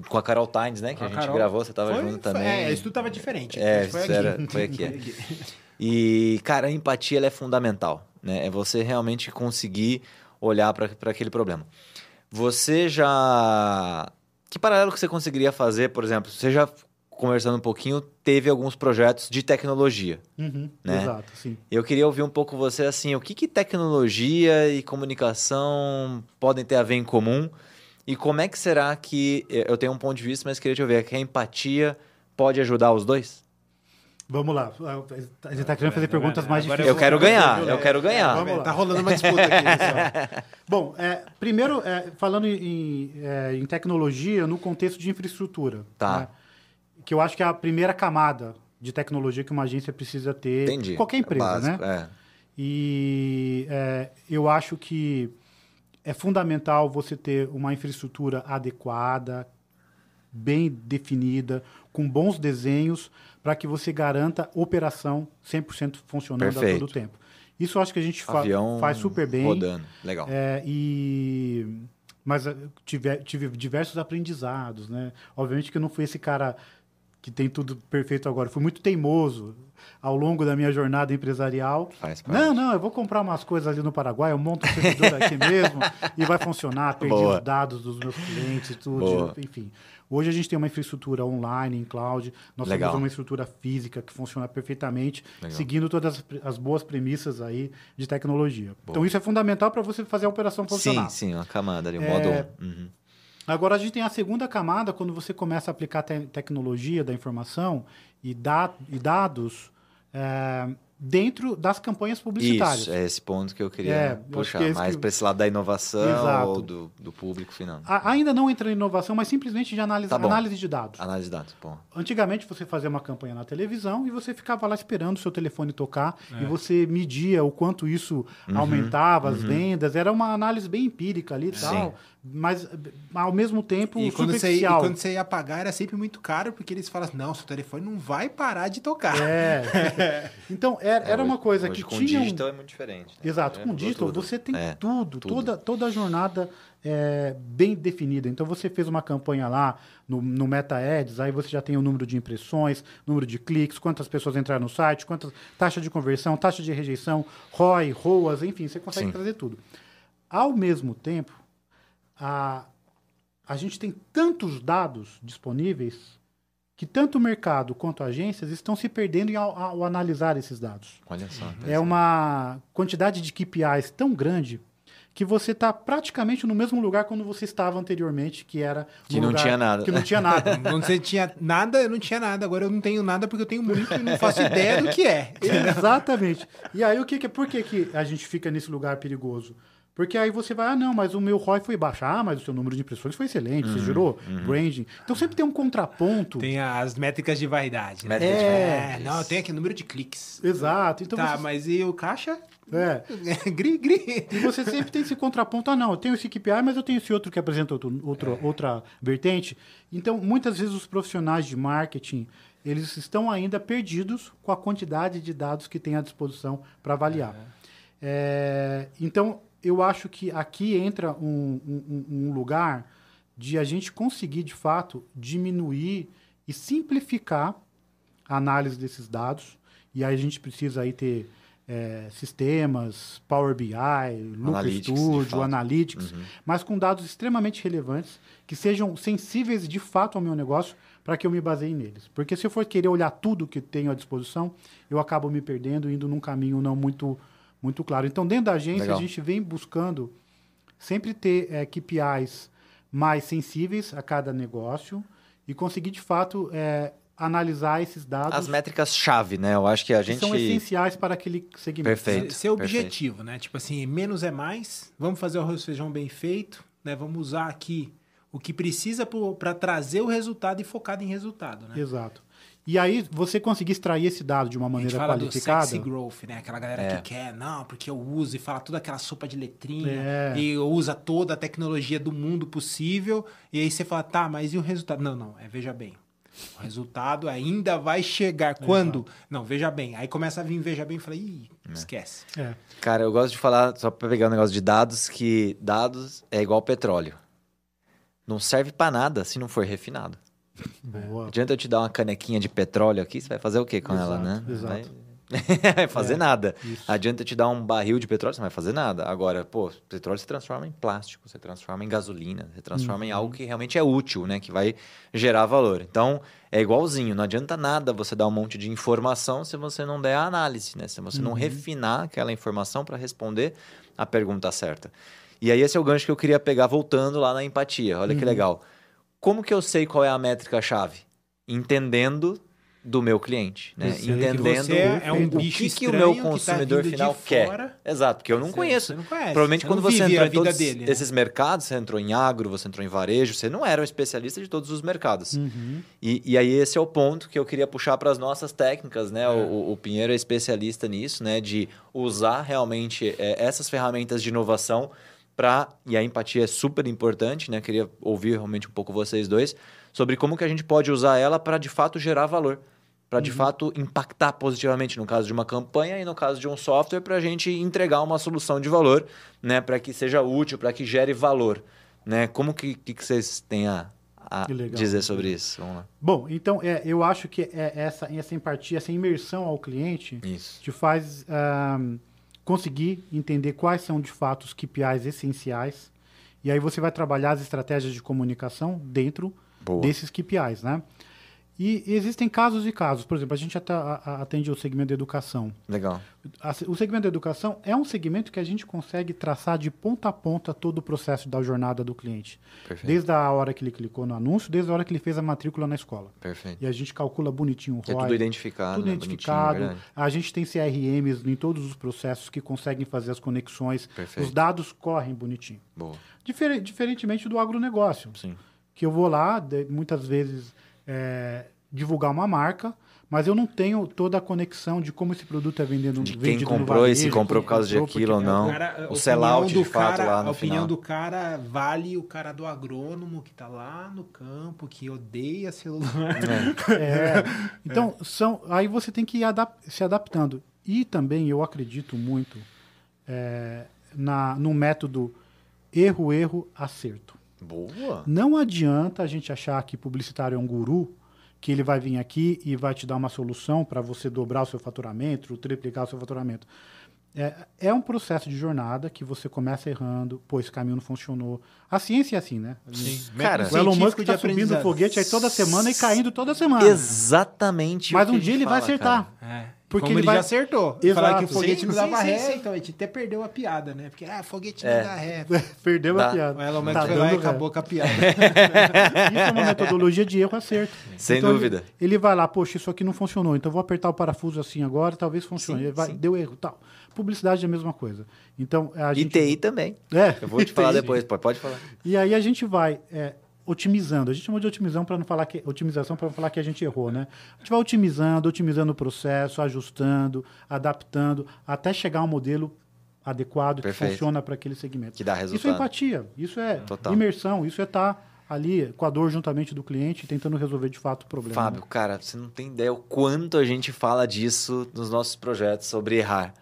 com a Carol Tynes, né? Que a a gente Carol. gravou, você estava Foi- junto foi- também. É, isso tudo tava diferente. É, Foi aqui. era- foi aqui, é. E, cara, a empatia ela é fundamental, né? É você realmente conseguir olhar para aquele problema. Você já. Que paralelo que você conseguiria fazer, por exemplo? Você já conversando um pouquinho, teve alguns projetos de tecnologia. Uhum, né? Exato, sim. Eu queria ouvir um pouco você assim, o que, que tecnologia e comunicação podem ter a ver em comum? E como é que será que eu tenho um ponto de vista, mas queria te ouvir que a empatia pode ajudar os dois? Vamos lá. A gente está querendo fazer perguntas mais difíceis. Eu quero ganhar, eu quero ganhar. Vamos lá. Tá rolando uma disputa aqui. pessoal. Bom, é, primeiro, é, falando em, é, em tecnologia no contexto de infraestrutura. Tá. né? Que eu acho que é a primeira camada de tecnologia que uma agência precisa ter. Entendi. Qualquer empresa, Básico, né? É. E é, eu acho que é fundamental você ter uma infraestrutura adequada, bem definida, com bons desenhos, para que você garanta operação 100% funcionando a Perfeito. todo tempo. Isso acho que a gente fa Avião faz super bem. rodando. Legal. É, e mas eh, tive, tive diversos aprendizados, né? Obviamente que eu não fui esse cara que tem tudo perfeito agora. Fui muito teimoso ao longo da minha jornada empresarial. Faz parte. Não, não, eu vou comprar umas coisas ali no Paraguai, eu monto um servidor aqui mesmo e vai funcionar. Perdi Boa. os dados dos meus clientes e tudo, Boa. enfim. Hoje a gente tem uma infraestrutura online, em cloud. Nós Legal. temos uma estrutura física que funciona perfeitamente, Legal. seguindo todas as, as boas premissas aí de tecnologia. Então isso é fundamental para você fazer a operação funcionar. Sim, sim, uma camada ali, um É, modo. Uhum. Agora a gente tem a segunda camada quando você começa a aplicar te- tecnologia da informação e, da e dados é, dentro das campanhas publicitárias. Isso, é esse ponto que eu queria É, puxar. que é mais que- para esse lado da inovação Exato. ou do, do público final. A- ainda não entra em inovação, mas simplesmente de análise, Tá bom. análise de dados. Análise de dados, bom. Antigamente você fazia uma campanha na televisão e você ficava lá esperando o seu telefone tocar É. e você media o quanto isso Uhum, aumentava as vendas. Era uma análise bem empírica ali e tal, mas ao mesmo tempo E quando, você, e superficial. quando você ia pagar era sempre muito caro, porque eles falam assim, não, seu telefone não vai parar de tocar. É. Então era, era uma coisa Hoje que com tinha. um- digital é muito diferente. né? Exato, Já com digital tudo. você tem É, tudo, tudo. Toda, toda a jornada é, bem definida. Então você fez uma campanha lá no, no Meta Ads, aí você já tem o número de impressões, número de cliques, quantas pessoas entraram no site, quantas taxa de conversão, taxa de rejeição, ROI, ROAS, enfim, você consegue Sim. trazer tudo. Ao mesmo tempo, a, a gente tem tantos dados disponíveis que tanto o mercado quanto agências estão se perdendo em ao, ao analisar esses dados. Olha só. É uma quantidade de KPIs tão grande que você está praticamente no mesmo lugar quando você estava anteriormente, que era Que não lugar tinha nada. Que não tinha nada. Quando você tinha nada, eu não tinha nada. Agora eu não tenho nada porque eu tenho muito e não faço ideia do que é. Exatamente. E aí o que, que por que, que a gente fica nesse lugar perigoso? Porque aí você vai, ah, não, mas o meu ROI foi baixo. Ah, mas o seu número de impressões foi excelente, Uhum, você gerou branding. Então sempre tem um contraponto. Tem as métricas de vaidade. Né? Métricas de É, vaidade. não, tem aqui número de cliques. Exato. Então tá, você, mas e o caixa? é. gri, gri. E você sempre tem esse contraponto, ah, não, eu tenho esse KPI, mas eu tenho esse outro que apresenta outro, outro- outra vertente. Então, muitas vezes os profissionais de marketing, eles estão ainda perdidos com a quantidade de dados que tem à disposição para avaliar. É, então, eu acho que aqui entra um, um- um lugar de a gente conseguir, de fato, diminuir e simplificar a análise desses dados. E aí a gente precisa aí ter é, sistemas, Power BI, Looker Analytics, Studio. Analytics, mas com dados extremamente relevantes, que sejam sensíveis de fato ao meu negócio, para que eu me baseie neles. Porque se eu for querer olhar tudo que tenho à disposição, eu acabo me perdendo, indo num caminho não muito, muito claro. Então, dentro da agência, Legal. a gente vem buscando sempre ter é, KPIs mais sensíveis a cada negócio e conseguir, de fato, é, analisar esses dados As métricas-chave, né? Eu acho que a que gente. são essenciais para aquele segmento. Perfeito. Ser, ser objetivo, né? Tipo assim, menos é mais. Vamos fazer o arroz e feijão bem feito, né? Vamos usar aqui o que precisa para trazer o resultado e focado em resultado, né? Exato. E aí, você conseguir extrair esse dado de uma A gente maneira fala do qualificada. sexy growth, né? Aquela galera É. que quer, não, porque eu uso e fala toda aquela sopa de letrinha É. e usa toda a tecnologia do mundo possível. E aí você fala, tá, mas e o resultado? Não, não, é veja bem. O resultado ainda vai chegar. Quando? Não, veja bem. Aí começa a vir veja bem e fala, ih, esquece. É. Cara, eu gosto de falar, só para pegar um negócio de dados, que dados é igual petróleo. Não serve para nada se não for refinado. Boa. Não adianta eu te dar uma canequinha de petróleo aqui, você vai fazer o quê com ela, Exato, né? exato. Vai- vai fazer É, nada. isso. Adianta te dar um barril de petróleo, você não vai fazer nada. Agora, pô, petróleo se transforma em plástico, você transforma em gasolina, você transforma em Uhum. algo que realmente é útil, né? Que vai gerar valor. Então, é igualzinho. Não adianta nada você dar um monte de informação se você não der a análise, né? Se você não Uhum. refinar aquela informação para responder a pergunta certa. E aí, esse é o gancho que eu queria pegar voltando lá na empatia. Olha Uhum. que legal. Como que eu sei qual é a métrica-chave? Entendendo do meu cliente, né? Que Entendendo é um o bicho que, que o meu que tá consumidor vindo de final quer. fora. Exato, porque eu não conheço. Você não conhece. Provavelmente quando você entrou em todos dele. né? esses mercados, você entrou em agro, você entrou em varejo, você não era um especialista de todos os mercados. Uhum. E, e aí esse é o ponto que eu queria puxar para as nossas técnicas, né? É. O, o Pinheiro é especialista nisso, né? De usar realmente é, essas ferramentas de inovação para e a empatia é super importante, né? Queria ouvir realmente um pouco vocês dois sobre como que a gente pode usar ela para de fato gerar valor, para de fato impactar positivamente no caso de uma campanha e no caso de um software para a gente entregar uma solução de valor, né? Para que seja útil, para que gere valor, né? Como que, que, que vocês têm a, a dizer sobre isso? Vamos lá. Bom, então é, eu acho que é essa, essa empatia, essa imersão ao cliente Isso. te faz ahm, conseguir entender quais são de fato os KPIs essenciais. E aí você vai trabalhar as estratégias de comunicação dentro Boa. desses KPIs, né? E existem casos e casos. Por exemplo, a gente atende o segmento da educação. Legal. O segmento da educação é um segmento que a gente consegue traçar de ponta a ponta todo o processo da jornada do cliente. Perfeito. Desde a hora que ele clicou no anúncio, desde a hora que ele fez a matrícula na escola. Perfeito. E a gente calcula bonitinho o Que é ROI. tudo identificado, Tudo né? identificado. A gente tem CRMs em todos os processos que conseguem fazer as conexões. Perfeito. Os dados correm bonitinho. Boa. Difere- diferentemente do agronegócio, Sim. que eu vou lá, de- muitas vezes, é, divulgar uma marca, mas eu não tenho toda a conexão de como esse produto é vendendo, De quem comprou e se comprou por causa de aquilo ou não. O cara- o sellout, do de fato, cara- lá no A opinião final. do cara vale o cara do agrônomo que tá lá no campo, que odeia celular. É. Então, são, aí você tem que ir adap- se adaptando. E também eu acredito muito é, na, no método erro, erro, acerto. Boa. Não adianta a gente achar que publicitário é um guru, que ele vai vir aqui e vai te dar uma solução para você dobrar o seu faturamento, ou triplicar o seu faturamento. É, é um processo de jornada que você começa errando, pô, esse caminho não funcionou. A ciência é assim, né? Cara, O Elon Musk está subindo o foguete aí toda semana e caindo toda semana. Exatamente. Mas o que um a dia ele vai acertar. cara. É. Porque Como ele ele, vai- já acertou. Exato. Falar que o foguete Sim, não dava sim, ré, sim. então a gente até perdeu a piada, né? Porque, ah, foguete É. não dá ré. Perdeu Dá. a piada. O Elon Musk Tá lá e acabou com a piada. Isso é uma metodologia de erro acerto. Sem Então, dúvida. Ele, ele vai lá, poxa, isso aqui não funcionou, então vou apertar o parafuso assim agora, talvez funcione. Sim, Ele vai, sim. deu erro, tal. Publicidade é a mesma coisa. Então a E gente TI também. é, Eu vou te falar depois, pode, pode falar. E aí a gente vai é, otimizando. A gente chamou de otimização para não falar que otimização para não falar que a gente errou, né? A gente vai otimizando, otimizando o processo, ajustando, adaptando, até chegar a um modelo adequado Perfeito. que funciona para aquele segmento. Que dá Isso é resultado. empatia, isso é Total. imersão, isso é estar ali com a dor juntamente do cliente, tentando resolver de fato o problema. Fábio, né? cara, você não tem ideia o quanto a gente fala disso nos nossos projetos sobre errar.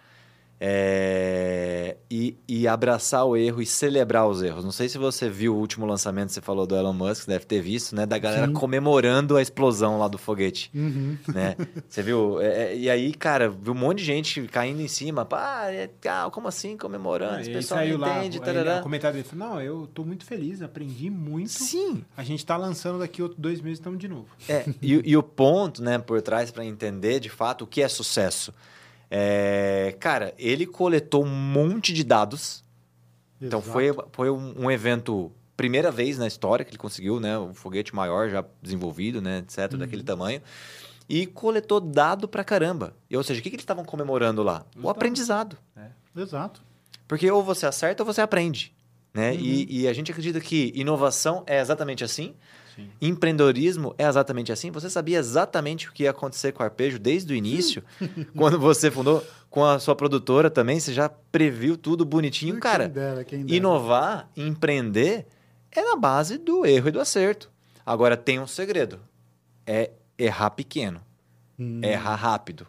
É, E, e abraçar o erro e celebrar os erros. Não sei se você viu o último lançamento, você falou do Elon Musk, deve ter visto, né? Da galera Sim. comemorando a explosão lá do foguete. Uhum. né? Você viu? É, é, e aí, cara, viu um monte de gente caindo em cima. É, ah, como assim comemorando? Esse pessoal saiu não lá, entende. tarará. o comentário dele falou, não, eu tô muito feliz, aprendi muito. Sim. A gente tá lançando daqui outros dois meses, estamos de novo. É, e, e o ponto, né, por trás para entender de fato o que é sucesso. É, cara, ele coletou um monte de dados. Então Exato. foi, foi um, um evento, primeira vez na história que ele conseguiu, né? O foguete maior já desenvolvido, né? Etc., Uhum. daquele tamanho. E coletou dado pra caramba. E, ou seja, o que, que eles estavam comemorando lá? O dados. aprendizado. Exato. Porque ou você acerta ou você aprende. Né? Uhum. E, e a gente acredita que inovação é exatamente assim. Sim. Empreendedorismo é exatamente assim. Você sabia exatamente o que ia acontecer com o Arpejo desde o início, quando você fundou com a sua produtora também, você já previu tudo bonitinho. Quem Cara, dera, quem dera. inovar, empreender é na base do erro e do acerto. Agora tem um segredo: é errar pequeno, Hum, é errar rápido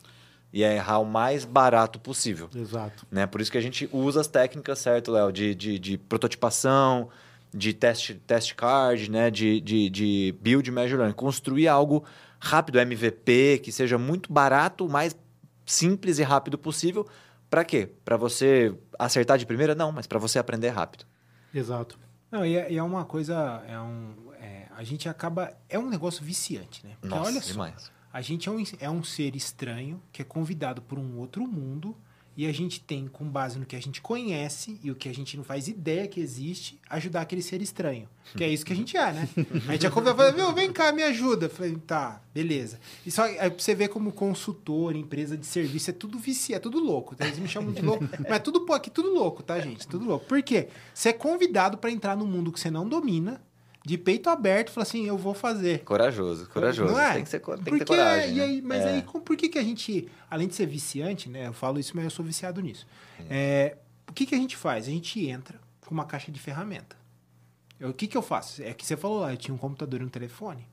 e é errar o mais barato possível. Exato. Né? Por isso que a gente usa as técnicas, certo, Léo? De, de, de prototipação, de teste, test card, né? de, de, de build measure learning. Construir algo rápido, MVP, que seja muito barato, mas simples e rápido possível. Para quê? Para você acertar de primeira? Não, mas para você aprender rápido. Exato. Não, e é, e é uma coisa. É um, é, a gente acaba. É um negócio viciante, né? Porque Nossa, olha só. demais. A gente é um, é um ser estranho que é convidado por um outro mundo e a gente tem, com base no que a gente conhece e o que a gente não faz ideia que existe, ajudar aquele ser estranho. Que é isso que a gente é, né? A gente é convidado, fala, meu, vem cá, me ajuda. Eu falei, tá, beleza. E só aí pra você ver como consultor, empresa de serviço, é tudo vici, é tudo louco. Eles me chamam de louco, mas é tudo, aqui tudo louco, tá, gente? Tudo louco. Por quê? Você é convidado para entrar num mundo que você não domina, de peito aberto, fala assim, eu vou fazer. Corajoso, corajoso. Não é? Tem que, ser, tem que Porque, ter coragem. e né? aí, mas É. aí, por que, que a gente, além de ser viciante, né? Eu falo isso, mas eu sou viciado nisso. É, o que, que a gente faz? A gente entra com uma caixa de ferramenta. Eu- o que, que eu faço? É que você falou lá, eu tinha um computador e um telefone.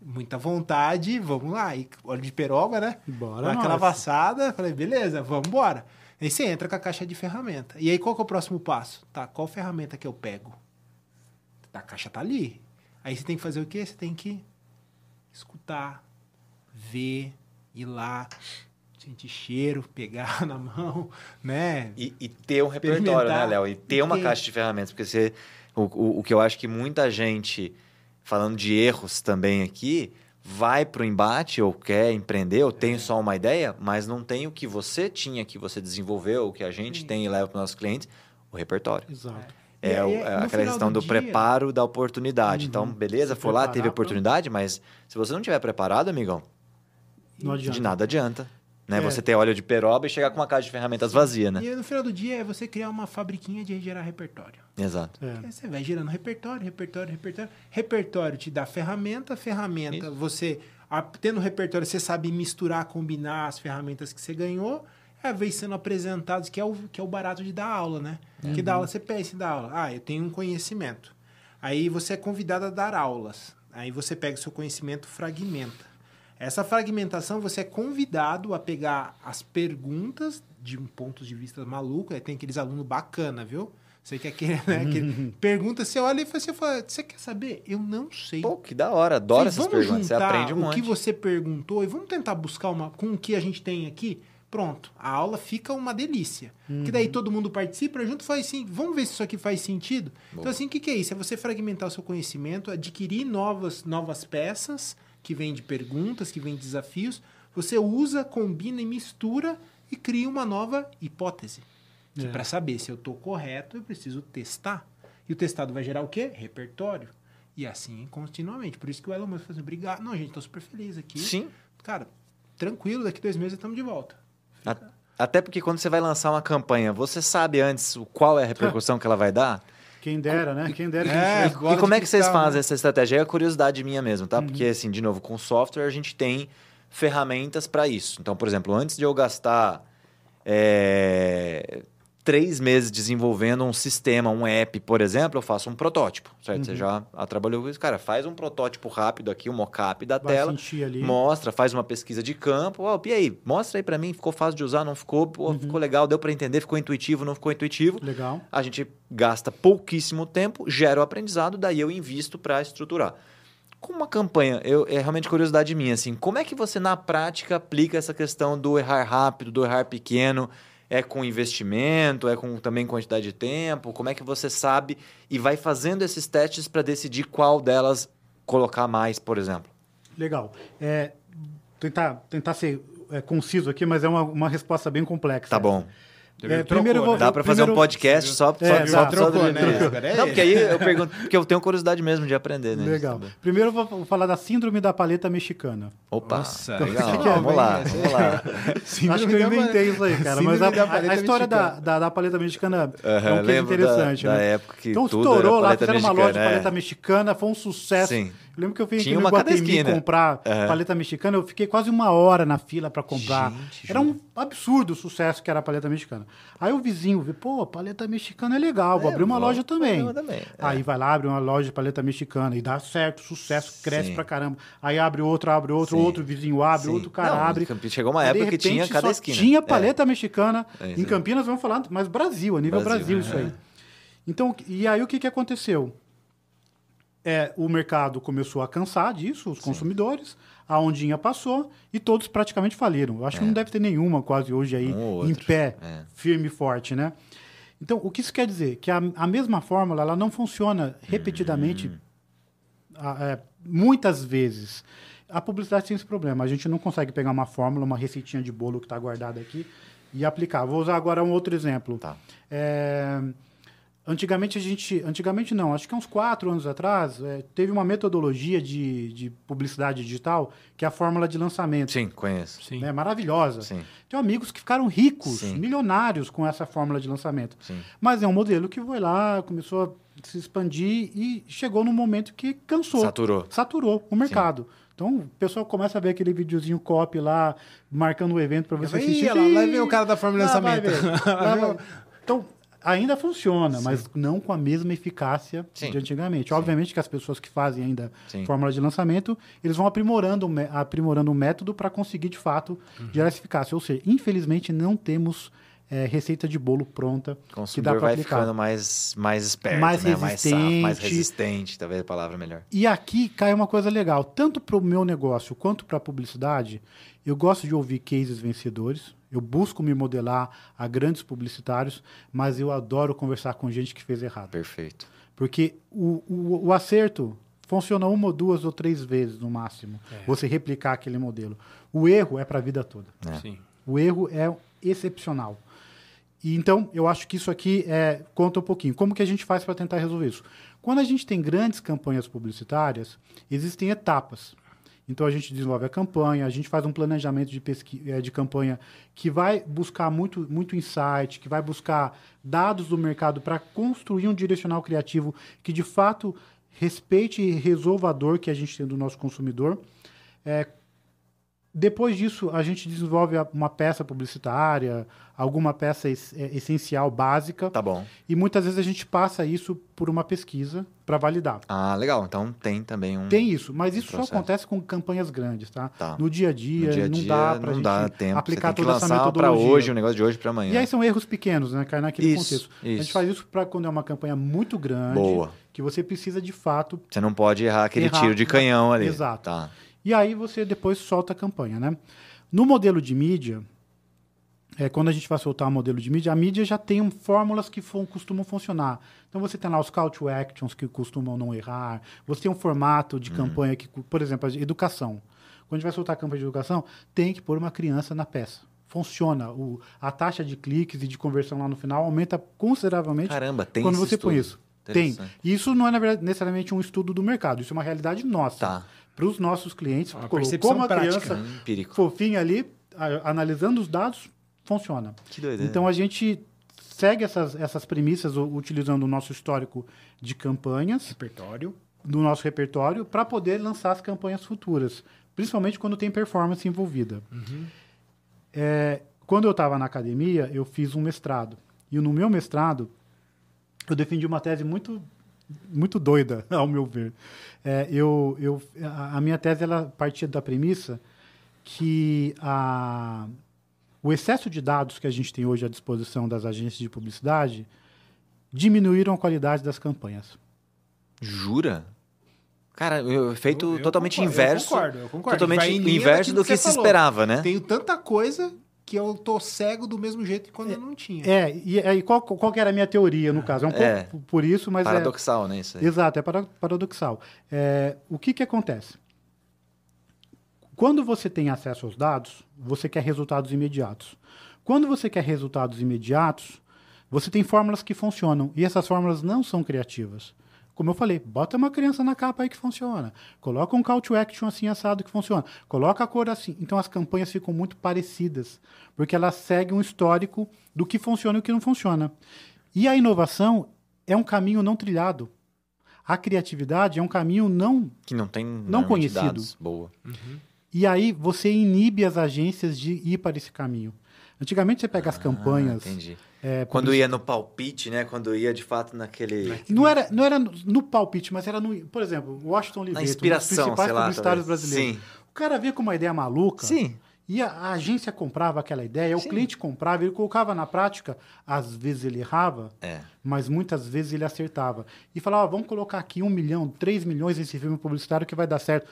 Muita vontade, vamos lá. E olho de peroba, né? Bora Aquela vassada, falei, beleza, vamos embora. Aí você entra com a caixa de ferramenta. E aí, qual que é o próximo passo? Tá, qual ferramenta que eu pego? A caixa tá ali. Aí você tem que fazer o quê? Você tem que escutar, ver, ir lá, sentir cheiro, pegar na mão, né? E, e ter um repertório, né. Léo? E ter uma Ter. caixa de ferramentas. Porque você, o, o, o que eu acho que muita gente, falando de erros também aqui, vai para o embate ou quer empreender ou É. tem só uma ideia, mas não tem o que você tinha, que você desenvolveu, o que a gente Sim. tem e leva para os nossos clientes, o repertório. Exato. É, aí, é aquela questão do, dia- preparo da oportunidade. Uhum. Então, beleza, Se foi lá, teve pra- oportunidade, mas se você não tiver preparado, amigão, Não adianta. de nada adianta. Né? É. Você ter óleo de peroba e chegar com uma caixa de ferramentas vazia, né? E no final do dia é você criar uma fabriquinha de gerar repertório. Exato. É. Aí você vai gerando repertório, repertório, repertório. Repertório te dá ferramenta, ferramenta, você, a- tendo repertório, você sabe misturar, combinar as ferramentas que você ganhou, é vez sendo apresentados, que é o, que é o barato de dar aula, né? Que dá aula, você pensa em dar aula. Ah, eu tenho um conhecimento. Aí você é convidado a dar aulas. Aí você pega o seu conhecimento, fragmenta. Essa fragmentação, você é convidado a pegar as perguntas de um ponto de vista maluco. Aí tem aqueles alunos bacana, viu? Você quer que, né, que pergunta, você olha e você fala, você quer saber? Eu não sei. Pô, que da hora. Adoro essas perguntas. Você aprende um o monte. que você perguntou e vamos tentar buscar uma com o que a gente tem aqui. Pronto, a aula fica uma delícia. Que Uhum. daí todo mundo participa, junto faz assim, vamos ver se isso aqui faz sentido. Então assim, o que, que é isso? É você fragmentar o seu conhecimento, adquirir novas, novas peças que vêm de perguntas, que vêm de desafios. Você usa, combina e mistura e cria uma nova hipótese. Que É. para saber se eu estou correto, eu preciso testar. E o testado vai gerar o quê? Repertório. E assim continuamente. Por isso que o Elon Musk fala assim, obrigado. Não, gente, tô super feliz aqui. Sim. Cara, tranquilo, daqui dois meses estamos de volta. Até porque quando você vai lançar uma campanha, você sabe antes qual é a repercussão que ela vai dar? Quem dera, né? Quem dera que É, e como é que vocês fazem né? essa estratégia? É curiosidade minha mesmo, Uhum. tá? Porque, assim, de novo, com software a gente tem ferramentas para isso. Então, por exemplo, antes de eu gastar é, três meses desenvolvendo um sistema, um app, por exemplo, eu faço um protótipo, certo? Uhum. Você já ah, trabalhou com isso. Cara, faz um protótipo rápido aqui, um mockup da Vai tela. Mostra, faz uma pesquisa de campo. Ó, e aí, mostra aí para mim, ficou fácil de usar, não ficou? Pô, Uhum. Ficou legal, deu para entender, ficou intuitivo, não ficou intuitivo. Legal. A gente gasta pouquíssimo tempo, gera o aprendizado, daí eu invisto para estruturar. Com uma campanha, eu, é realmente curiosidade minha, assim, como é que você na prática aplica essa questão do errar rápido, do errar pequeno? É com investimento, é com também quantidade de tempo? Como é que você sabe e vai fazendo esses testes para decidir qual delas colocar mais, por exemplo? Legal. É, tentar, tentar ser é, conciso aqui, mas é uma, uma resposta bem complexa. Tá bom. É, Trocou, primeiro eu vou- né? Dá para fazer um primeiro- podcast só, só, É, só, só Trocou, do- né? Não, porque aí eu pergunto, porque eu tenho curiosidade mesmo de aprender, né? Legal. Primeiro eu vou falar da síndrome da paleta mexicana. Opa, Nossa, legal. aqui é vamos lá, vamos lá. Síndrome Acho que que eu inventei isso aí, cara. Mas a, da a- história da, mexicana. da, da paleta mexicana é um lembro interessante, da, né? da época que então tudo estourou era lá, fizeram uma loja de mexicana, é. paleta mexicana, foi um sucesso. Sim. Eu lembro que eu Tinha no uma esquina. comprar Aham. paleta mexicana, eu fiquei quase uma hora na fila para comprar. Gente, era um absurdo o sucesso que era a paleta mexicana. Aí o vizinho viu, pô, paleta mexicana é legal, vou É, abrir uma loja também. também, é. Aí vai lá, abre uma loja de paleta mexicana e dá certo, sucesso, cresce Sim. pra caramba. Aí abre outro, abre outro, Sim. outro vizinho abre, Sim. outro cara Não, abre. em chegou uma época que tinha cada esquina. Tinha É. paleta mexicana. É isso em. Campinas, vamos falar, mas Brasil, a nível Brasil, Brasil, isso aí. Então, e aí o que, que aconteceu? É, o mercado começou a cansar disso, os consumidores. a ondinha passou e todos praticamente faliram. Eu acho que não deve ter nenhuma quase hoje aí É. Um em pé, É. firme e forte, né? Então, o que isso quer dizer? Que a, a mesma fórmula ela não funciona repetidamente Hum. a- é, muitas vezes. A publicidade tem esse problema. A gente não consegue pegar uma fórmula, uma receitinha de bolo que está guardada aqui e aplicar. Vou usar agora um outro exemplo. Tá. É, antigamente a gente, antigamente não, acho que há uns quatro anos atrás, é, teve uma metodologia de, de publicidade digital que é a fórmula de lançamento. Sim, conheço. Sim. Né, maravilhosa. Sim, Tem amigos que ficaram ricos, Sim. milionários com essa fórmula de lançamento. sim. Mas é um modelo que foi lá, começou a se expandir e chegou num momento que cansou. Saturou. Saturou o mercado. Então, o pessoal começa a ver aquele videozinho copy lá, marcando o evento para você Ih, assistir. olha lá, lá vem o cara da fórmula de vai lançamento. ver. Lá vai. Então, ainda funciona, mas não com a mesma eficácia Sim. de antigamente. Obviamente que as pessoas que fazem ainda Sim. fórmula de lançamento, eles vão aprimorando, aprimorando o método para conseguir, de fato, Uhum. gerar essa eficácia. Ou seja, infelizmente, não temos eh, receita de bolo pronta que dá para vai aplicar. ficando mais, mais esperto, Mais né? mais safo, mais resistente. resistente, talvez a palavra melhor. E aqui cai uma coisa legal, tanto para o meu negócio quanto para a publicidade, eu gosto de ouvir cases vencedores, eu busco me modelar a grandes publicitários, mas eu adoro conversar com gente que fez errado. Perfeito. Porque o, o, o acerto funciona uma ou duas ou três vezes no máximo, você replicar aquele modelo. O erro é para a vida toda. É. Sim. O erro é excepcional. E então, eu acho que isso aqui é, conta um pouquinho. Como que a gente faz para tentar resolver isso? Quando a gente tem grandes campanhas publicitárias, existem etapas. Então, a gente desenvolve a campanha, a gente faz um planejamento de, pesqui eh, de campanha que vai buscar muito, muito insight, que vai buscar dados do mercado para construir um direcional criativo que, de fato, respeite e resolva a dor que a gente tem do nosso consumidor. É, depois disso, a gente desenvolve uma peça publicitária, alguma peça é, essencial, básica, Tá bom. e muitas vezes a gente passa isso por uma pesquisa para validar. Ah, legal. Então tem também um. Tem isso, mas isso só acontece com campanhas grandes, tá? Tá. No dia a dia, dia a não dia dá para não dá gente tempo. aplicar Você tem toda essa lançar para metodologia. hoje, o negócio de hoje para amanhã. E aí são erros pequenos, né? Cai naquele Isso, contexto. A gente isso. faz isso para quando é uma campanha muito grande, Boa. que você precisa de fato Você não pode errar aquele Errar. tiro de canhão ali. Exato. Tá. E aí você depois solta a campanha, né? No modelo de mídia, é, quando a gente vai soltar o modelo de mídia, a mídia já tem um- fórmulas que costumam funcionar. Então você tem lá os call to actions que costumam não errar, você tem um formato de campanha que, por exemplo, educação. Quando a gente vai soltar a campanha de educação, tem que pôr uma criança na peça. Funciona. O, a taxa de cliques e de conversão lá no final aumenta consideravelmente Caramba, tem quando você põe estudo. isso. Tem. Isso não é verdade, necessariamente um estudo do mercado, isso é uma realidade nossa. Tá. Para os nossos clientes, Uma colocou percepção uma prática. criança Hum, Empírico. fofinha ali, a- analisando os dados, funciona. Que doideira. Então a gente segue essas, essas premissas utilizando o nosso histórico de campanhas, Repertório. do nosso repertório, para poder lançar as campanhas futuras, principalmente quando tem performance envolvida. É, quando eu estava na academia, eu fiz um mestrado. E no meu mestrado, eu defendi uma tese muito muito doida, ao meu ver. É, eu, eu, a, minha tese ela partia da premissa que a, o excesso de dados que a gente tem hoje à disposição das agências de publicidade diminuíram a qualidade das campanhas. Jura? Cara, o efeito Eu- eu totalmente concordo, inverso. Eu concordo, eu concordo. Totalmente inverso do que você se falou. esperava, né? Tenho tanta coisa que eu tô cego do mesmo jeito que quando eu não tinha. É, e aí qual, qual que era a minha teoria, no caso? É um É. pouco por isso, mas é, Paradoxal, né? Isso aí. Exato, é para- paradoxal. É, o que, que acontece? Quando você tem acesso aos dados, você quer resultados imediatos. Quando você quer resultados imediatos, você tem fórmulas que funcionam. E essas fórmulas não são criativas. Como eu falei, bota uma criança na capa aí que funciona. Coloca um call to action assim assado que funciona. Coloca a cor assim. Então as campanhas ficam muito parecidas, porque elas seguem um histórico do que funciona e o que não funciona. E a inovação é um caminho não trilhado. A criatividade é um caminho não. Que não tem normalmente conhecido. dados. Boa. E aí você inibe as agências de ir para esse caminho. Antigamente você pega as campanhas. Ah, entendi. É, Quando ia no palpite, né? Quando ia de fato naquele. Não era, não era no, palpite, mas era no. Por exemplo, Washington Oliveto, um dos inspiração, principais sei lá, publicitários talvez. brasileiros. Sim. O cara via com uma ideia maluca. Sim. E a, a agência comprava aquela ideia, Sim. o cliente comprava, ele colocava na prática. Às vezes ele errava, É. mas muitas vezes ele acertava. E falava, "Ó, vamos colocar aqui um milhão, três milhões nesse filme publicitário que vai dar certo.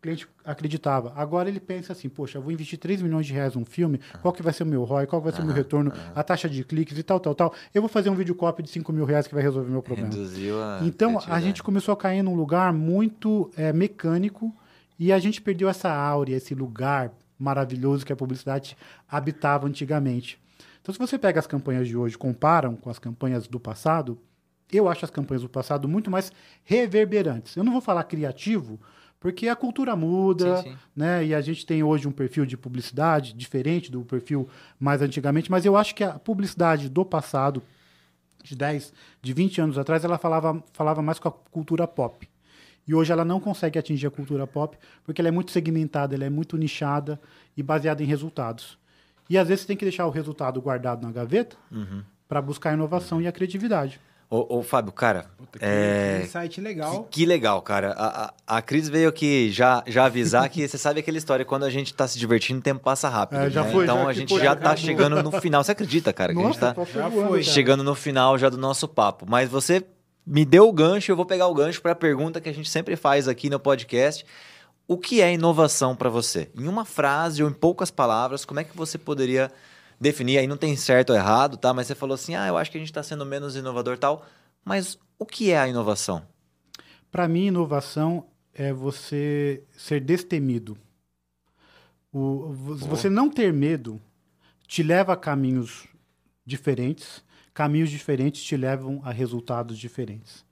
Cliente acreditava. Agora ele pensa assim, poxa, eu vou investir 3 milhões de reais num filme, qual que vai ser o meu ROI, qual que vai ser o meu retorno, a taxa de cliques e tal, tal, tal. Eu vou fazer um vídeo copy de 5 mil reais que vai resolver meu problema. Reduziu a Então, a gente começou a cair num lugar muito é, mecânico e a gente perdeu essa áurea, esse lugar maravilhoso que a publicidade habitava antigamente. Então, se você pega as campanhas de hoje e comparam com as campanhas do passado, eu acho as campanhas do passado muito mais reverberantes. Eu não vou falar criativo, porque a cultura muda, Sim, sim. né? E a gente tem hoje um perfil de publicidade diferente do perfil mais antigamente, mas eu acho que a publicidade do passado, de 10, de 20 anos atrás, ela falava, falava mais com a cultura pop. E hoje ela não consegue atingir a cultura pop porque ela é muito segmentada, ela é muito nichada e baseada em resultados. E às vezes você tem que deixar o resultado guardado na gaveta Uhum. para buscar a inovação e a criatividade. Ô, ô, Fábio, cara, Puta, que, é... que site legal. Que, que legal, cara. A, a, a Cris veio aqui já, já avisar que você sabe aquela história, quando a gente tá se divertindo, o tempo passa rápido. É, já né? foi, Então já a gente foi, já já tá acabou. chegando no final. Você acredita, cara, que a gente tá Já foi. cara. chegando no final já do nosso papo. Mas você me deu o gancho, eu vou pegar o gancho para a pergunta que a gente sempre faz aqui no podcast. O que é inovação para você? Em uma frase ou em poucas palavras, como é que você poderia definir? Aí não tem certo ou errado, tá? Mas você falou assim: "Ah, eu acho que a gente está sendo menos inovador, tal". Mas o que é a inovação? Para mim, inovação é você ser destemido. O, vo- você não ter medo te leva a caminhos diferentes, caminhos diferentes te levam a resultados diferentes.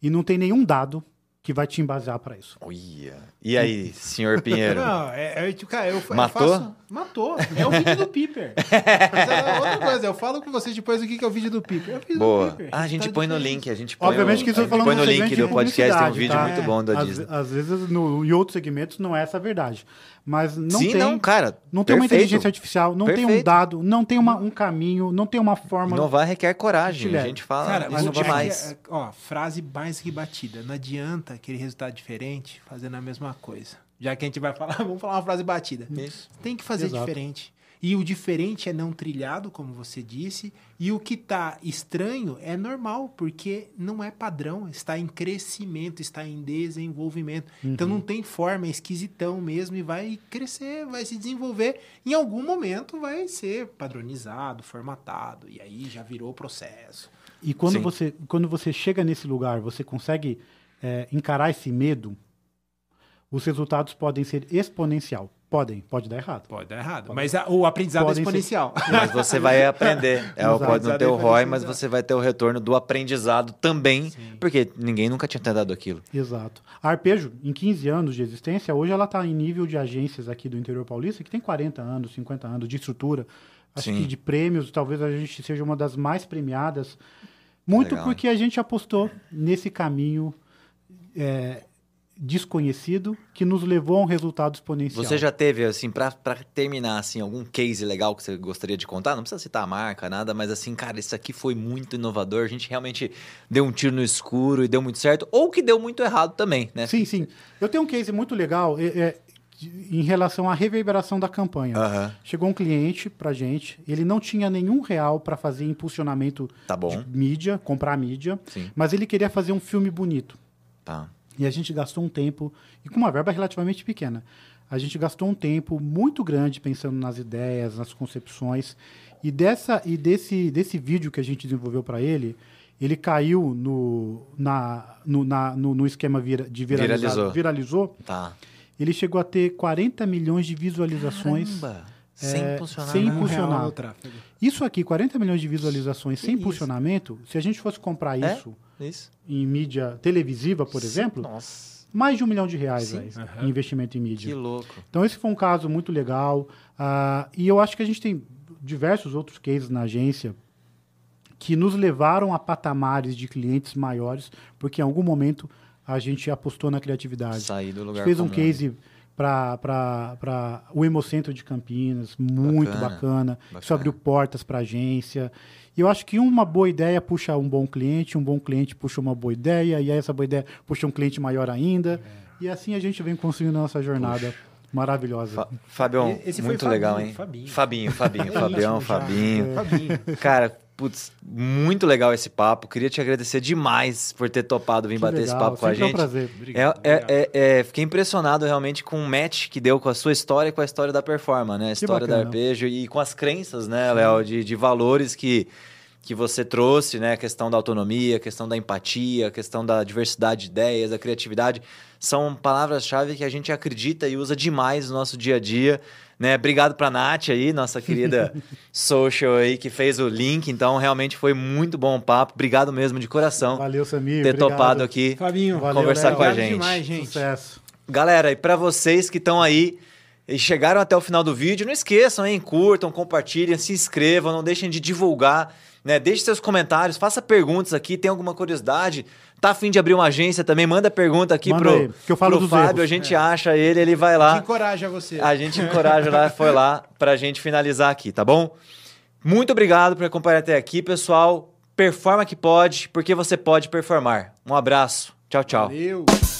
E não tem nenhum dado que vai te embasar para isso. Olha. E aí, senhor Pinheiro? Não, é, é tipo, cara, eu, eu Matou? faço- matou. É o vídeo do Piper. Mas é outra coisa, eu falo com vocês depois o que que é o vídeo do Piper. É o vídeo do Boa. Piper. Ah, a gente Tá põe no link, a gente põe Obviamente o, que a isso eu gente falando põe no link do de podcast, tem um vídeo tá? muito bom da Às, Disney. às vezes, no, em outros segmentos, não é essa a verdade. Mas não Sim, tem... não, cara. Não tem uma perfeito. inteligência artificial, não tem um Perfeito. dado, não tem uma, um caminho, não tem uma forma. Inovar requer coragem. A gente fala Cara, isso mas o demais. é- ó, frase mais que batida. Não adianta aquele resultado diferente fazendo a mesma coisa. Já que a gente vai falar, vamos falar uma frase batida. Isso. Tem que fazer Exato. diferente. E o diferente é não trilhado, como você disse, e o que tá estranho é normal, porque não é padrão, está em crescimento, está em desenvolvimento. Então Uhum. não tem forma, é esquisitão mesmo e vai crescer, vai se desenvolver. Em algum momento vai ser padronizado, formatado, e aí já virou o processo. E quando Sim. você, quando você chega nesse lugar, você consegue é, encarar esse medo, os resultados podem ser exponencial. Podem, pode dar errado. Pode dar errado, mas a- o aprendizado Podem é ser- exponencial. Mas você vai aprender. É, Exato. pode não ter o ROI, mas você vai ter o retorno do aprendizado também, porque ninguém nunca tinha tentado aquilo. Exato. A Arpejo, em 15 anos de existência, hoje ela está em nível de agências aqui do interior paulista, que tem 40 anos, 50 anos de estrutura. Acho Sim. que de prêmios, talvez a gente seja uma das mais premiadas. Muito Legal, porque a gente apostou nesse caminho é, desconhecido que nos levou a um resultado exponencial. Você já teve, assim, pra terminar, assim, algum case legal que você gostaria de contar? Não precisa citar a marca, nada, mas assim, cara, isso aqui foi muito inovador. A gente realmente deu um tiro no escuro e deu muito certo, ou que deu muito errado também, né? Sim, sim. Eu tenho um case muito legal é, é, em relação à reverberação da campanha. Aham. Chegou um cliente pra gente, ele não tinha nenhum real para fazer impulsionamento Tá bom. de mídia, comprar mídia, Sim. mas ele queria fazer um filme bonito. Tá. E a gente gastou um tempo, e com uma verba relativamente pequena, a gente gastou um tempo muito grande pensando nas ideias, nas concepções, e, dessa, e desse, desse vídeo que a gente desenvolveu para ele, ele caiu no, na, no, na- no, no esquema vira, de viralizar, Viralizou. viralizou. Tá. Ele chegou a ter 40 milhões de visualizações. Caramba. Sem É, impulsionar sem. Um real impulsionar. Isso aqui, 40 milhões de visualizações sem isso? impulsionamento, se a gente fosse comprar É? isso Isso. em mídia televisiva, por exemplo, Nossa. mais de um milhão de reais Sim. velho, Aham. em investimento em mídia. Que louco. Então, esse foi um caso muito legal. ah, e eu acho que a gente tem diversos outros cases na agência que nos levaram a patamares de clientes maiores, porque em algum momento a gente apostou na criatividade. Sair do A lugar gente fez um case para o Hemocentro de Campinas, muito Bacana, bacana. Isso bacana. abriu portas para a agência. E eu acho que uma boa ideia puxa um bom cliente, um bom cliente puxa uma boa ideia, e aí essa boa ideia puxa um cliente maior ainda. E assim a gente vem construindo a nossa jornada maravilhosa. Fa Fabião, muito Fabinho, legal, hein? Fabinho. Fabinho, Fabinho, É Fabião. Fabinho. Fabinho. Cara, putz, muito legal esse papo. Queria te agradecer demais por ter topado vir Que bater esse legal, papo com a sempre é um gente. prazer. Obrigado, É, é- obrigado. é- é, fiquei impressionado realmente com o match que deu com a sua história e com a história da performance, né? A história da arpejo e com as crenças, né, Léo, de, de valores que, que você trouxe, né? A questão da autonomia, a questão da empatia, a questão da diversidade de ideias, da criatividade. São palavras-chave que a gente acredita e usa demais no nosso dia a dia. Né? Obrigado pra Nath aí, nossa querida social aí, que fez o link. Então, realmente foi muito bom o papo. Obrigado mesmo de coração Valeu, Samir. ter obrigado. topado aqui. Fabinho, Valeu, conversar Léo. com a obrigado gente. demais, gente. Sucesso. Galera, e para vocês que estão aí e chegaram até o final do vídeo, não esqueçam, hein? Curtam, compartilhem, se inscrevam, não deixem de divulgar, né? Deixe seus comentários, faça perguntas aqui, tem alguma curiosidade, tá afim de abrir uma agência também, manda pergunta aqui Manda pro, aí, que eu falo pro Fábio, erros. a gente acha ele, ele vai lá. Encoraja você. A gente encoraja lá, foi lá pra gente finalizar aqui, tá bom? Muito obrigado por acompanhar até aqui, pessoal. Performa que pode, porque você pode performar. Um abraço. Tchau, tchau. Valeu.